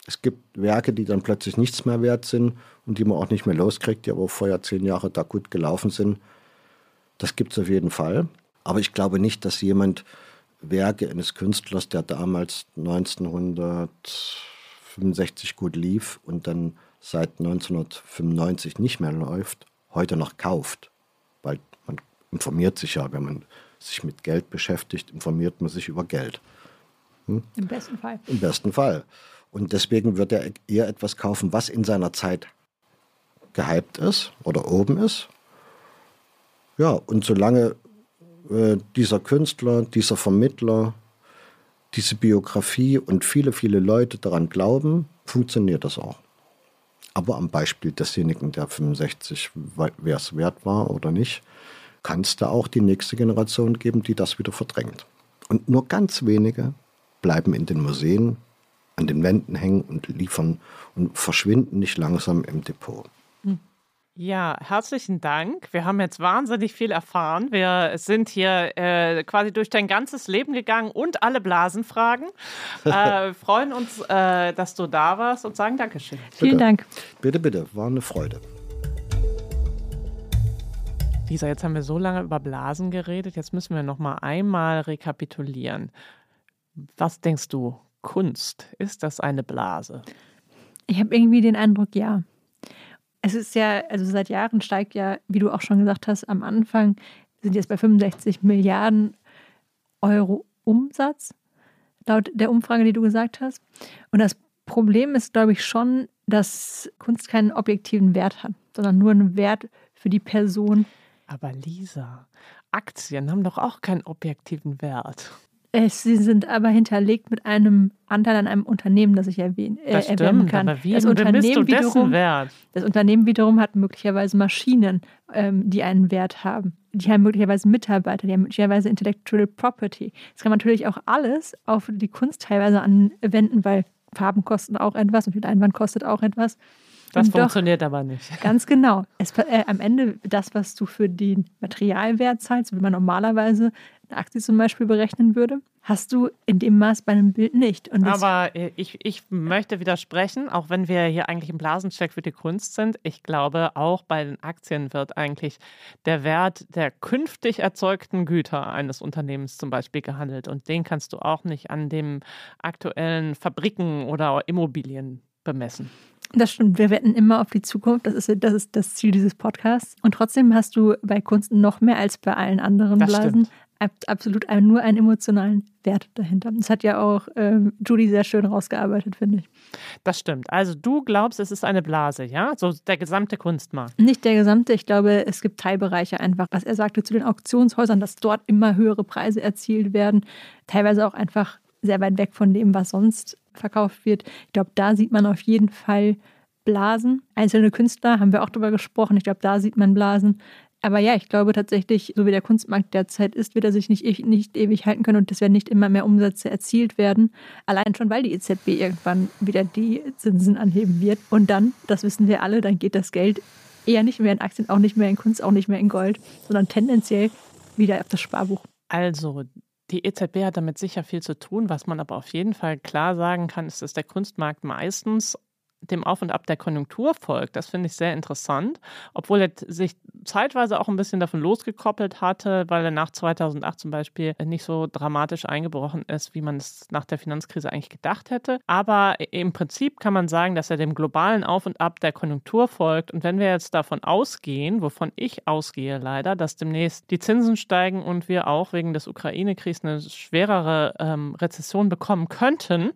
Es gibt Werke, die dann plötzlich nichts mehr wert sind und die man auch nicht mehr loskriegt, die aber vorher zehn Jahre da gut gelaufen sind. Das gibt es auf jeden Fall. Aber ich glaube nicht, dass jemand Werke eines Künstlers, der damals 1965 gut lief und dann seit 1995 nicht mehr läuft, heute noch kauft. Weil man informiert sich ja, wenn man sich mit Geld beschäftigt, informiert man sich über Geld. Hm? Im besten Fall. Im besten Fall. Und deswegen wird er eher etwas kaufen, was in seiner Zeit gehypt ist oder oben ist. Ja, und solange äh, dieser Künstler, dieser Vermittler, diese Biografie und viele, viele Leute daran glauben, funktioniert das auch. Aber am Beispiel desjenigen, der 65, wer es wert war oder nicht, kann es da auch die nächste Generation geben, die das wieder verdrängt. Und nur ganz wenige bleiben in den Museen, an den Wänden hängen und liefern und verschwinden nicht langsam im Depot. Ja, herzlichen Dank. Wir haben jetzt wahnsinnig viel erfahren. Wir sind hier äh, quasi durch dein ganzes Leben gegangen und alle Blasenfragen. Äh, freuen uns, äh, dass du da warst und sagen Dankeschön. Vielen bitte. Dank. Bitte, bitte. War eine Freude. Lisa, jetzt haben wir so lange über Blasen geredet. Jetzt müssen wir noch mal einmal rekapitulieren. Was denkst du? Kunst, ist das eine Blase? Ich habe irgendwie den Eindruck, ja. Es ist ja, also seit Jahren steigt ja, wie du auch schon gesagt hast, am Anfang sind jetzt bei 65 Milliarden Euro Umsatz, laut der Umfrage, die du gesagt hast. Und das Problem ist, glaube ich, schon, dass Kunst keinen objektiven Wert hat, sondern nur einen Wert für die Person. Aber Lisa, Aktien haben doch auch keinen objektiven Wert. Sie sind aber hinterlegt mit einem Anteil an einem Unternehmen, das ich erwähnen, äh, das stimmt, erwähnen kann. Aber wie das Unternehmen wiederum, wert? das Unternehmen wiederum hat möglicherweise Maschinen, ähm, die einen Wert haben. Die haben möglicherweise Mitarbeiter, die haben möglicherweise Intellectual Property. Das kann man natürlich auch alles auf die Kunst teilweise anwenden, weil Farben kosten auch etwas und die Leinwand kostet auch etwas. Das Und doch- funktioniert aber nicht. Ganz genau. Es, äh, am Ende das, was du für den Materialwert zahlst, wie man normalerweise eine Aktie zum Beispiel berechnen würde, hast du in dem Maß bei einem Bild nicht. Aber äh, ich, ich möchte widersprechen, auch wenn wir hier eigentlich im Blasencheck für die Kunst sind. Ich glaube, auch bei den Aktien wird eigentlich der Wert der künftig erzeugten Güter eines Unternehmens zum Beispiel gehandelt. Und den kannst du auch nicht an dem aktuellen Fabriken oder Immobilien bemessen. das stimmt. Wir wetten immer auf die Zukunft. Das ist, das ist das Ziel dieses Podcasts. Und trotzdem hast du bei Kunst noch mehr als bei allen anderen Das Blasen stimmt. Ab, absolut nur einen emotionalen Wert dahinter. Das hat ja auch ähm, Judy sehr schön rausgearbeitet, finde ich. Das stimmt. Also du glaubst, es ist eine Blase, ja? So der gesamte Kunstmarkt. Nicht der gesamte. Ich glaube, es gibt Teilbereiche einfach, was er sagte zu den Auktionshäusern, dass dort immer höhere Preise erzielt werden. Teilweise auch einfach sehr weit weg von dem, was sonst verkauft wird. Ich glaube, da sieht man auf jeden Fall Blasen. Einzelne Künstler haben wir auch drüber gesprochen. Ich glaube, da sieht man Blasen. Aber ja, ich glaube tatsächlich, so wie der Kunstmarkt derzeit ist, wird er sich nicht, nicht ewig halten können und es werden nicht immer mehr Umsätze erzielt werden. Allein schon, weil die EZB irgendwann wieder die Zinsen anheben wird. Und dann, das wissen wir alle, dann geht das Geld eher nicht mehr in Aktien, auch nicht mehr in Kunst, auch nicht mehr in Gold, sondern tendenziell wieder auf das Sparbuch. Also, die EZB hat damit sicher viel zu tun. Was man aber auf jeden Fall klar sagen kann, ist, dass der Kunstmarkt meistens dem Auf und Ab der Konjunktur folgt. Das finde ich sehr interessant, obwohl er sich zeitweise auch ein bisschen davon losgekoppelt hatte, weil er nach 2008 zum Beispiel nicht so dramatisch eingebrochen ist, wie man es nach der Finanzkrise eigentlich gedacht hätte. Aber im Prinzip kann man sagen, dass er dem globalen Auf und Ab der Konjunktur folgt. Und wenn wir jetzt davon ausgehen, wovon ich ausgehe leider, dass demnächst die Zinsen steigen und wir auch wegen des Ukraine-Kriegs eine schwerere ähm, Rezession bekommen könnten,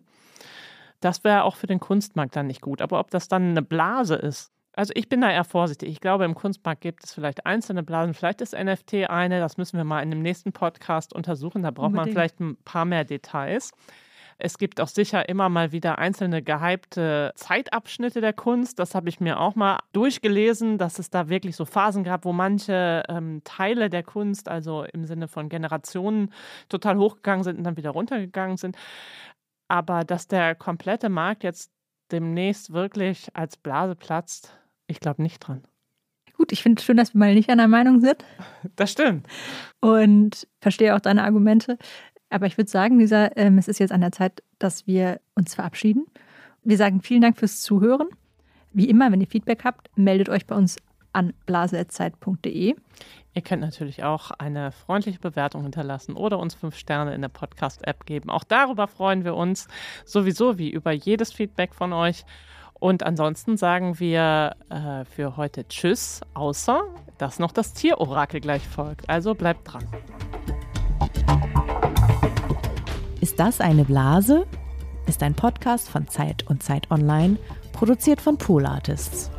das wäre auch für den Kunstmarkt dann nicht gut. Aber ob das dann eine Blase ist, also ich bin da eher vorsichtig. Ich glaube, im Kunstmarkt gibt es vielleicht einzelne Blasen. Vielleicht ist NFT eine. Das müssen wir mal in dem nächsten Podcast untersuchen. Da braucht man vielleicht ein paar mehr Details. Es gibt auch sicher immer mal wieder einzelne gehypte Zeitabschnitte der Kunst. Das habe ich mir auch mal durchgelesen, dass es da wirklich so Phasen gab, wo manche ähm, Teile der Kunst, also im Sinne von Generationen, total hochgegangen sind und dann wieder runtergegangen sind. Aber dass der komplette Markt jetzt demnächst wirklich als Blase platzt, ich glaube nicht dran. Gut, ich finde es schön, dass wir mal nicht einer Meinung sind Das stimmt. und verstehe auch deine Argumente. Aber ich würde sagen, Lisa, ähm, es ist jetzt an der Zeit, dass wir uns verabschieden. Wir sagen vielen Dank fürs Zuhören. Wie immer, wenn ihr Feedback habt, meldet euch bei uns an blase.zeit.de. Ihr könnt natürlich auch eine freundliche Bewertung hinterlassen oder uns fünf Sterne in der Podcast-App geben. Auch darüber freuen wir uns sowieso wie über jedes Feedback von euch. Und ansonsten sagen wir äh, für heute Tschüss, außer dass noch das Tierorakel gleich folgt. Also bleibt dran. Ist das eine Blase? Ist ein Podcast von Zeit und Zeit Online, produziert von Pool Artists.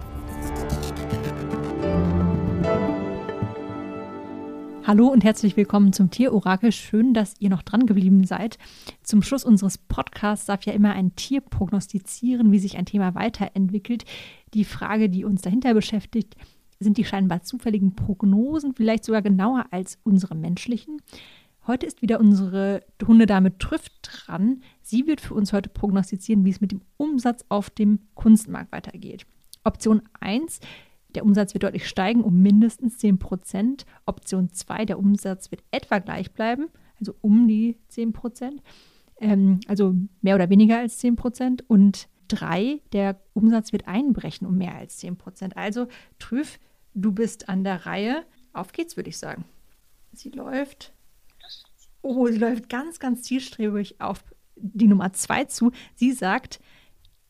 Hallo und herzlich willkommen zum Tierorakel. Schön, dass ihr noch dran geblieben seid. Zum Schluss unseres Podcasts darf ja immer ein Tier prognostizieren, wie sich ein Thema weiterentwickelt. Die Frage, die uns dahinter beschäftigt, sind die scheinbar zufälligen Prognosen vielleicht sogar genauer als unsere menschlichen? Heute ist wieder unsere Hundedame Trüff dran. Sie wird für uns heute prognostizieren, wie es mit dem Umsatz auf dem Kunstmarkt weitergeht. Option 1, der Umsatz wird deutlich steigen um mindestens 10 Prozent. Option 2, der Umsatz wird etwa gleich bleiben, also um die 10 Prozent, ähm, also mehr oder weniger als 10 Prozent. Und 3, der Umsatz wird einbrechen um mehr als 10 Prozent. Also Trüff, du bist an der Reihe. Auf geht's, würde ich sagen. Sie läuft. Oh, sie läuft ganz, ganz zielstrebig auf die Nummer 2 zu. Sie sagt,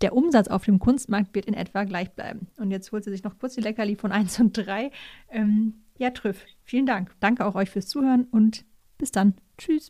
der Umsatz auf dem Kunstmarkt wird in etwa gleich bleiben. Und jetzt holt sie sich noch kurz die Leckerli von 1 und 3. Ähm, ja, Trüff, vielen Dank. Danke auch euch fürs Zuhören und bis dann. Tschüss.